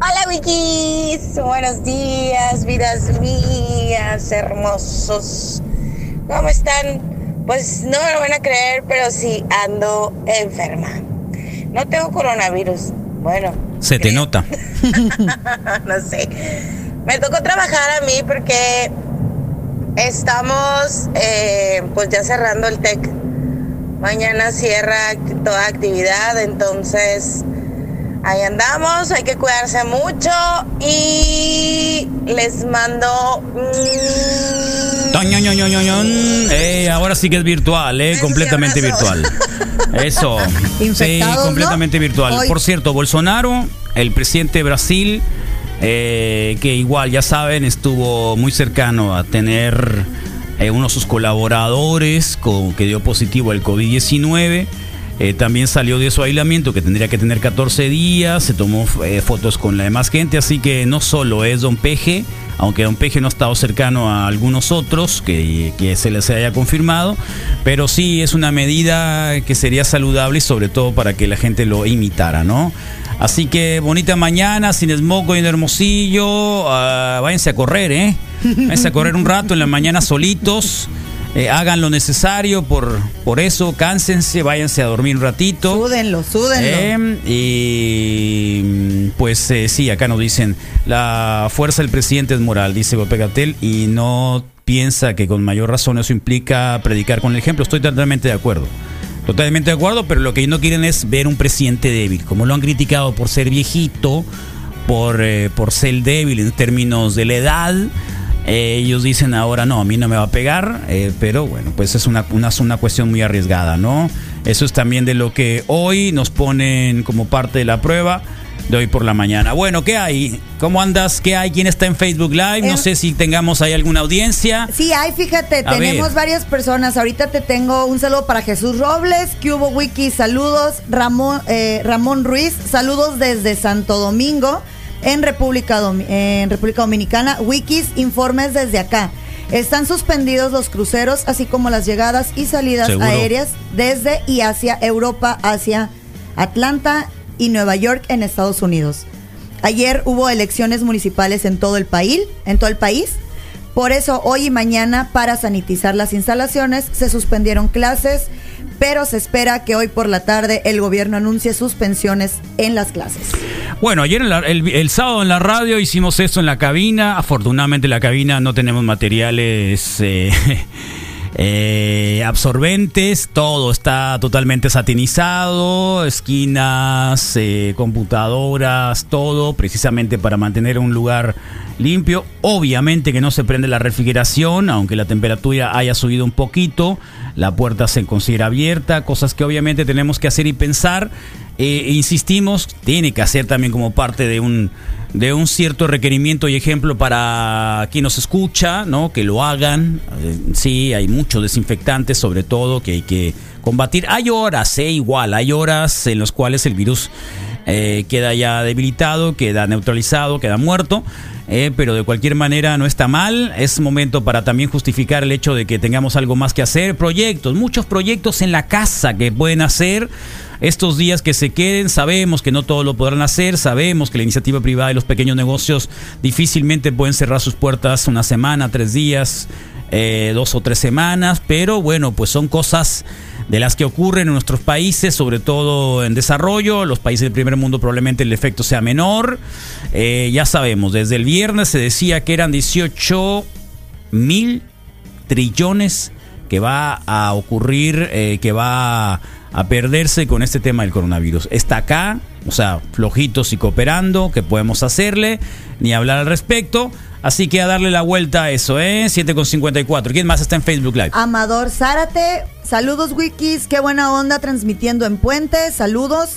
Hola Buenos días, vidas mías, hermosos. ¿Cómo están? Pues no me lo van a creer, pero sí ando enferma. No tengo coronavirus. Bueno, Se te nota. no sé. Me tocó trabajar a mí porque estamos eh, pues ya cerrando el TEC. Mañana cierra toda actividad, entonces ahí andamos, hay que cuidarse mucho y les mando... mm, Toñoñoñoñoñón. Eh, ahora sí que es virtual, eh, completamente virtual. Eso. Sí, completamente virtual. Hoy- Por cierto, Bolsonaro, el presidente de Brasil, eh, que igual ya saben, estuvo muy cercano a tener eh, uno de sus colaboradores con, que dio positivo al COVID-19. Eh, también salió de su aislamiento que tendría que tener 14 días, se tomó eh, fotos con la demás gente, así que no solo es Don Peje, aunque Don Peje no ha estado cercano a algunos otros que, que se les haya confirmado, pero sí es una medida que sería saludable y sobre todo para que la gente lo imitara, ¿no? Así que bonita mañana, sin smog hoy en Hermosillo, ah, váyanse a correr, ¿eh? A correr un rato en la mañana solitos. Eh, hagan lo necesario por, por eso, cánsense, váyanse a dormir un ratito. Súdenlo, súdenlo. Eh, y mm, pues eh, sí, acá nos dicen, la fuerza del presidente es moral, dice Pepe Gatel, y no piensa que con mayor razón eso implica predicar con el ejemplo. Estoy totalmente de acuerdo. Totalmente de acuerdo, pero lo que no quieren es ver un presidente débil. Como lo han criticado por ser viejito, por, eh, por ser débil en términos de la edad, eh, ellos dicen ahora no, a mí no me va a pegar, eh, pero bueno, pues es una, una, una cuestión muy arriesgada, ¿no? Eso es también de lo que hoy nos ponen como parte de la prueba de hoy por la mañana. Bueno, ¿qué hay? ¿Cómo andas? ¿Qué hay? ¿Quién está en Facebook Live? No Em- sé si tengamos ahí alguna audiencia. Sí, hay, fíjate, A tenemos ver. varias personas. Ahorita te tengo un saludo para Jesús Robles, que hubo Wiki, saludos. Ramón, eh, Ramón Ruiz, saludos desde Santo Domingo, en República, Domi- en República Dominicana. Wikis, informes desde acá. Están suspendidos los cruceros, así como las llegadas y salidas Seguro. aéreas desde y hacia Europa, hacia Atlanta y Nueva York en Estados Unidos. Ayer hubo elecciones municipales en todo el país, en todo el país. Por eso hoy y mañana para sanitizar las instalaciones se suspendieron clases, pero se espera que hoy por la tarde el gobierno anuncie suspensiones en las clases. Bueno, ayer el, sábado en la radio hicimos esto en la cabina. Afortunadamente en la cabina no tenemos materiales eh, eh, absorbentes. Todo está totalmente satinizado. Esquinas, eh, computadoras, todo precisamente para mantener un lugar limpio. Obviamente que no se prende la refrigeración, aunque la temperatura haya subido un poquito. La puerta se considera abierta, cosas que obviamente tenemos que hacer y pensar. Eh, insistimos, tiene que hacer también como parte de un, de un cierto requerimiento y ejemplo para quien nos escucha, ¿no? Que lo hagan. Eh, sí, hay muchos desinfectantes, sobre todo, que hay que combatir. Hay horas, eh, igual, hay horas en las cuales el virus eh, queda ya debilitado, queda neutralizado, queda muerto. eh, pero de cualquier manera no está mal. Es momento para también justificar el hecho de que tengamos algo más que hacer. Proyectos, muchos proyectos en la casa que pueden hacer. Estos días que se queden, sabemos que no todos lo podrán hacer, sabemos que la iniciativa privada y los pequeños negocios difícilmente pueden cerrar sus puertas una semana, tres días, eh, dos o tres semanas, pero bueno, pues son cosas de las que ocurren en nuestros países, sobre todo en desarrollo. Los países del primer mundo probablemente el efecto sea menor. Eh, ya sabemos, desde el viernes se decía que eran 18 mil trillones que va a ocurrir, eh, que va a perderse con este tema del coronavirus. Está acá, o sea, flojitos y cooperando, que podemos hacerle, ni hablar al respecto. Así que a darle la vuelta a eso, ¿eh? 7.54. ¿Quién más está en Facebook Live? Amador Zárate, saludos Wikis, qué buena onda transmitiendo en Puente, saludos.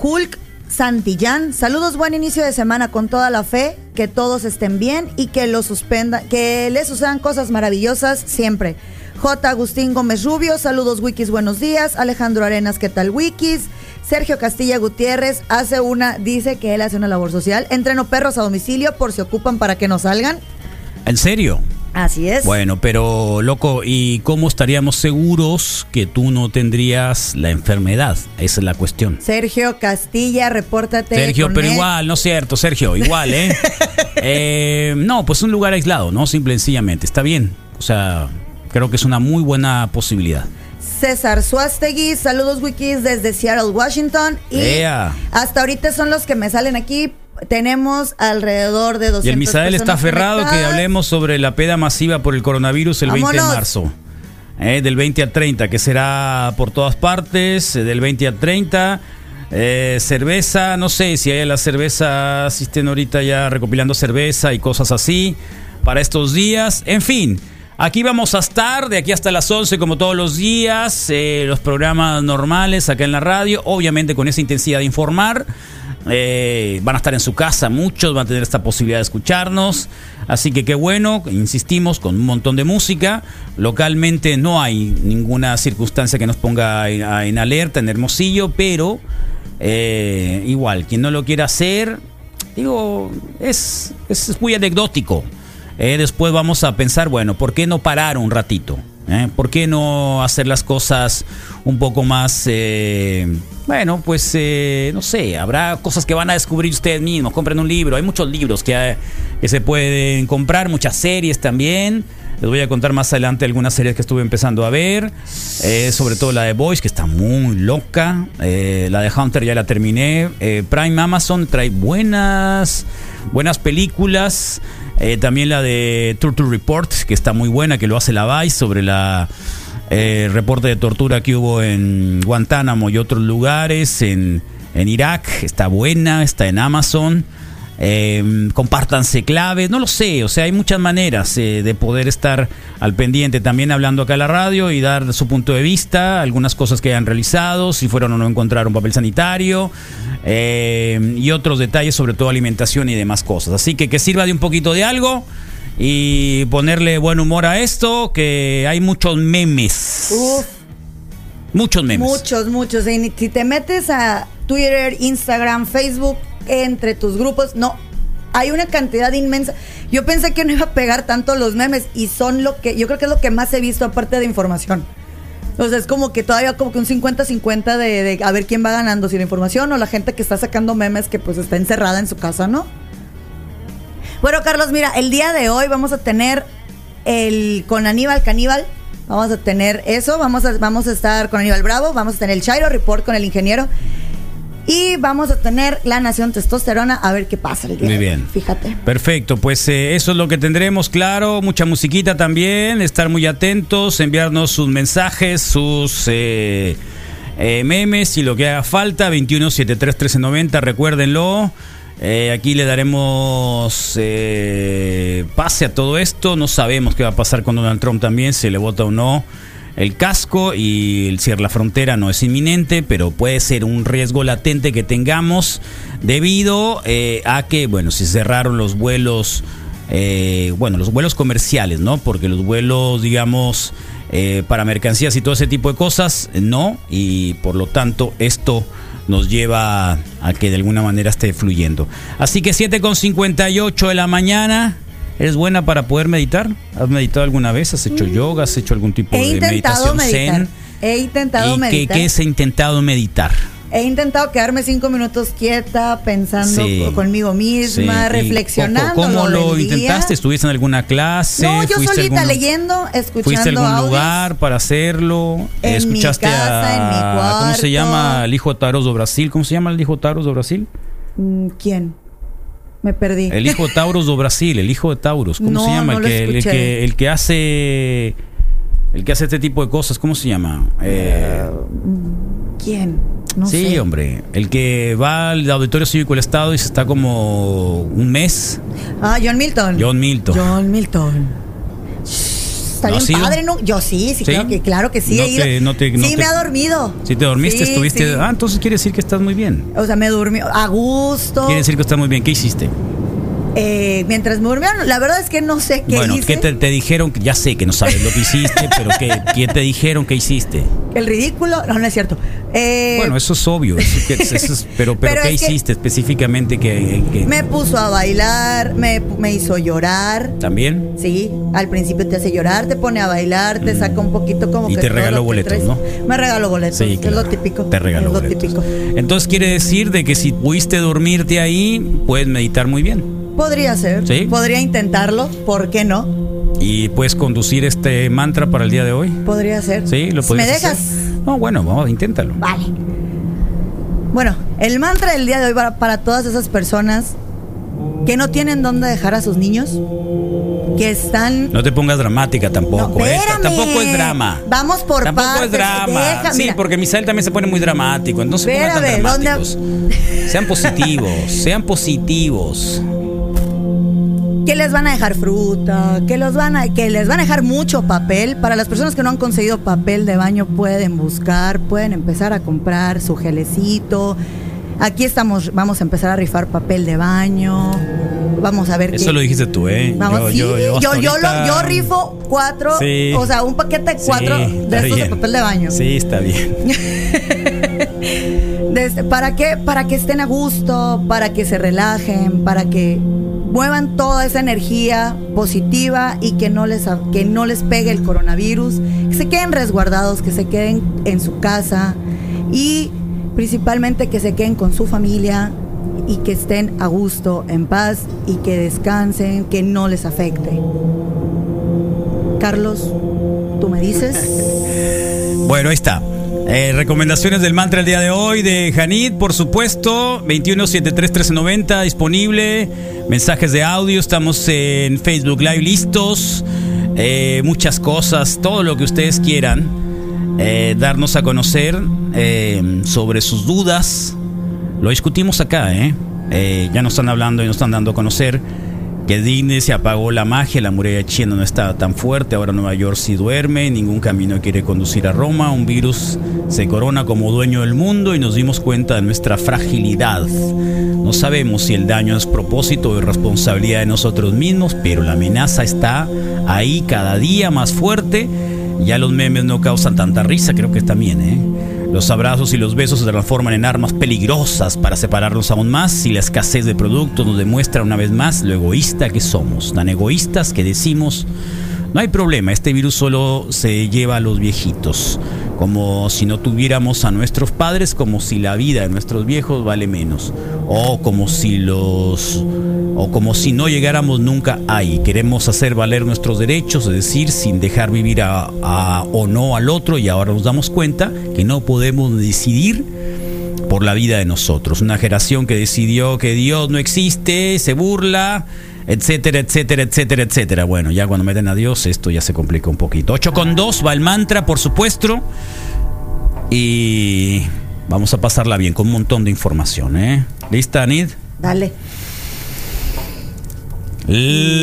Hulk Santillán, saludos, buen inicio de semana con toda la fe, que todos estén bien y que lo suspenda, que les sucedan cosas maravillosas siempre. J. Agustín Gómez Rubio, saludos Wikis, buenos días. Alejandro Arenas, ¿qué tal Wikis? Sergio Castilla Gutiérrez hace una, dice que él hace una labor social. Entreno perros a domicilio por si ocupan para que no salgan. ¿En serio? Así es. Bueno, pero loco, ¿y cómo estaríamos seguros que tú no tendrías la enfermedad? Esa es la cuestión. Sergio Castilla, repórtate. Sergio, pero él. igual, no es cierto, Sergio, igual, ¿eh? Eh, No, pues un lugar aislado, ¿no? Simple y sencillamente, está bien. O sea, creo que es una muy buena posibilidad. César Suastegui, saludos wikis desde Seattle, Washington. Y hasta ahorita son los que me salen aquí. Tenemos alrededor de 200 Y el Misael está aferrado que hablemos sobre la peda masiva por el coronavirus el 20 de marzo. Eh, del 20 al 30, que será por todas partes, eh, del 20 al 30. Eh, cerveza, no sé si hay la cerveza, si estén ahorita ya recopilando cerveza y cosas así para estos días. En fin, aquí vamos a estar de aquí hasta las 11 como todos los días, eh, los programas normales acá en la radio, obviamente con esa intensidad de informar. Eh, van a estar en su casa, muchos van a tener esta posibilidad de escucharnos. Así que qué bueno, insistimos, con un montón de música. Localmente no hay ninguna circunstancia que nos ponga en, alerta en Hermosillo, pero eh, igual, quien no lo quiera hacer, digo, es, es muy anecdótico. Eh, después vamos a pensar, bueno, ¿por qué no parar un ratito? ¿Eh? ¿Por qué no hacer las cosas un poco más, eh, bueno, pues, no sé, habrá cosas que van a descubrir ustedes mismos, compren un libro, hay muchos libros que, que se pueden comprar, muchas series también. Les voy a contar más adelante algunas series que estuve empezando a ver, sobre todo la de Boys, que está muy loca, la de Hunter ya la terminé, Prime Amazon trae buenas, buenas películas. Eh, también la de Turtle Report, que está muy buena, que lo hace la Vice sobre la eh, reporte de tortura que hubo en Guantánamo y otros lugares, en, en Irak. Está buena, está en Amazon. Eh, compártanse claves, no lo sé, o sea, hay muchas maneras eh, de poder estar al pendiente, también hablando acá a la radio y dar su punto de vista, algunas cosas que hayan realizado, si fueron o no encontrar un papel sanitario eh, y otros detalles sobre todo alimentación y demás cosas. Así que que sirva de un poquito de algo y ponerle buen humor a esto, que hay muchos memes. Uf, Muchos memes. muchos, muchos. Y Si te metes a Twitter, Instagram, Facebook, entre tus grupos, no. Hay una cantidad inmensa. Yo pensé que no iba a pegar tanto los memes y son lo que, yo creo que es lo que más he visto aparte de información. O sea, es como que todavía como que un 50-50 de, de a ver quién va ganando, si la información o la gente que está sacando memes que pues está encerrada en su casa, ¿no? Bueno, Carlos, mira, el día de hoy vamos a tener el con Aníbal Caníbal. Vamos a tener eso, vamos a, vamos a estar con Aníbal Bravo, vamos a tener el Chairo Report con el ingeniero. Y vamos a tener la Nación Testosterona a ver qué pasa el día Muy bien. Fíjate. Perfecto, pues eh, eso es lo que tendremos, claro, mucha musiquita también, estar muy atentos, enviarnos sus mensajes, sus eh, eh, memes y lo que haga falta, 21731390, recuérdenlo. Eh, aquí le daremos eh, pase a todo esto, no sabemos qué va a pasar con Donald Trump también, si le vota o no el casco y el cierre la frontera no es inminente, pero puede ser un riesgo latente que tengamos debido eh, a que, bueno, si cerraron los vuelos, eh, bueno, los vuelos comerciales, ¿no? Porque los vuelos, digamos, eh, para mercancías y todo ese tipo de cosas, no, y por lo tanto esto nos lleva a que de alguna manera esté fluyendo. Así que 7 con 58 de la mañana. ¿Eres buena para poder meditar? ¿Has meditado alguna vez? ¿Has hecho yoga? ¿Has hecho algún tipo He de meditación meditar. zen? He intentado ¿Y qué, meditar. qué has intentado meditar? He intentado quedarme cinco minutos quieta, pensando Sí. conmigo misma, Sí, reflexionando. ¿Cómo lo intentaste? ¿Estuviste en alguna clase? No, yo ¿Fuiste a solita algún- leyendo, escuchando ¿Fuiste a algún audios. lugar para hacerlo? En mi ¿Escuchaste casa, en mi a... ¿Cómo se llama el hijo de Tauros de Brasil? ¿Cómo se llama el hijo de Tauros de Brasil? Mm, ¿Quién? Me perdí. El hijo de Tauros de Brasil, el hijo de Tauros. ¿Cómo No, se llama? no el, que, el, que, el que hace... El que hace este tipo de cosas, ¿cómo se llama? Eh, ¿Quién? No sí, sé. hombre. El que va al Auditorio Cívico del Estado y se está como un mes. Ah, John Milton. John Milton. John Milton. Está ¿No bien padre, ¿no? Yo sí, sí, ¿Sí? Claro, que, claro que sí No he ido. te- no te- sí, te- me ha dormido. Si te dormiste, Sí, estuviste... Ah, entonces quiere decir que estás muy bien. O sea, me durmió a gusto. Quiere decir que estás muy bien. ¿Qué hiciste? Eh, mientras me durmieron, la verdad es que no sé qué bueno, hice. ¿qué te, te dijeron? Ya sé que no sabes lo que hiciste, pero ¿qué, ¿qué te dijeron que hiciste? El ridículo. No, no es cierto. Eh, Bueno, eso es obvio. eso es- pero, pero, Pero ¿qué es que- hiciste específicamente? que, Me puso a bailar, me, me hizo llorar. ¿También? Sí, al principio te hace llorar, te pone a bailar, te saca un poquito como. Y que te regaló boletos, traes. ¿no? Me regaló boletos, Sí, es claro. lo típico. Te regaló es lo boletos. típico. Entonces quiere decir de que si pudiste dormirte ahí, puedes meditar muy bien. Podría ser, ¿Sí? podría intentarlo, ¿por qué no? Y puedes conducir este mantra para el día de hoy. Podría ser. Sí, lo ¿Me puedes dejas? hacer? No, bueno, vamos, inténtalo. Vale. Bueno, el mantra del día de hoy para, para todas esas personas que no tienen dónde dejar a sus niños, que están No te pongas dramática tampoco, ¿eh? espérame. Tampoco es drama. Vamos por Tampoco partes. es drama. Deja- sí, mira, porque Misael también se pone muy dramático. Entonces no se pongan tan Espérame, ¿dónde- dramáticos. Sean positivos, sean positivos. Que les van a dejar fruta, que los van a, que les van a dejar mucho papel. Para las personas que no han conseguido papel de baño, pueden buscar, pueden empezar a comprar su gelecito. Aquí estamos, vamos a empezar a rifar papel de baño. Vamos a ver Eso qué- lo dijiste tú, ¿eh? Vamos, sí, yo, yo, hasta lo- yo rifo cuatro, Sí. o sea, un paquete de cuatro Sí, de estos de papel de baño. Sí, está bien. Desde- ¿Para qué? Para que estén a gusto, para que se relajen, para que muevan toda esa energía positiva y que no les, que no les pegue el coronavirus, que se queden resguardados, que se queden en su casa y principalmente que se queden con su familia y que estén a gusto, en paz y que descansen, que no les afecte. Carlos, tú me dices. Bueno, ahí está. Eh, recomendaciones del mantra el día de hoy de Janit, por supuesto. 21731390 disponible. Mensajes de audio. Estamos en Facebook Live listos. Eh, muchas cosas, todo lo que ustedes quieran. eh, darnos a conocer sobre sus dudas. Lo discutimos acá, ya nos están hablando y nos están dando a conocer que Disney se apagó la magia, la muralla china no está tan fuerte, ahora Nueva York sí duerme, ningún camino quiere conducir a Roma, un virus se corona como dueño del mundo y nos dimos cuenta de nuestra fragilidad. No sabemos si el daño es propósito o irresponsabilidad de nosotros mismos, pero la amenaza está ahí cada día más fuerte. Ya los memes no causan tanta risa, creo que también, ¿eh? Los abrazos y los besos se transforman en armas peligrosas para separarnos aún más y la escasez de productos nos demuestra una vez más lo egoísta que somos, tan egoístas que decimos, no hay problema, este virus solo se lleva a los viejitos, como si no tuviéramos a nuestros padres, como si la vida de nuestros viejos vale menos, o como si los o como si no llegáramos nunca ahí. Queremos hacer valer nuestros derechos, es decir, sin dejar vivir a, a- o no al otro y ahora nos damos cuenta que no podemos decidir por la vida de nosotros. Una generación que decidió que Dios no existe, se burla, etcétera, etcétera, etcétera, etcétera. Bueno, ya cuando meten a Dios esto ya se complica un poquito. 8 con 2 va el mantra, por supuesto. Y vamos a pasarla bien con un montón de información, ¿eh? ¿Lista, Anid? Dale. Este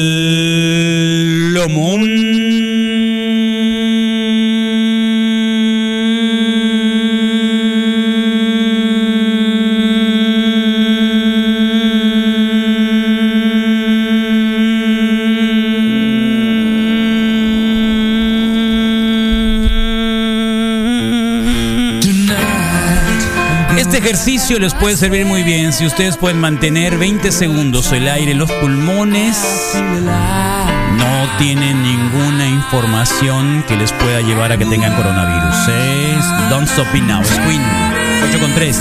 les puede servir muy bien si ustedes pueden mantener 20 segundos el aire en los pulmones. No tienen ninguna información que les pueda llevar a que tengan coronavirus. Es Don't Stop It Now. Es Queen. 8 con 3.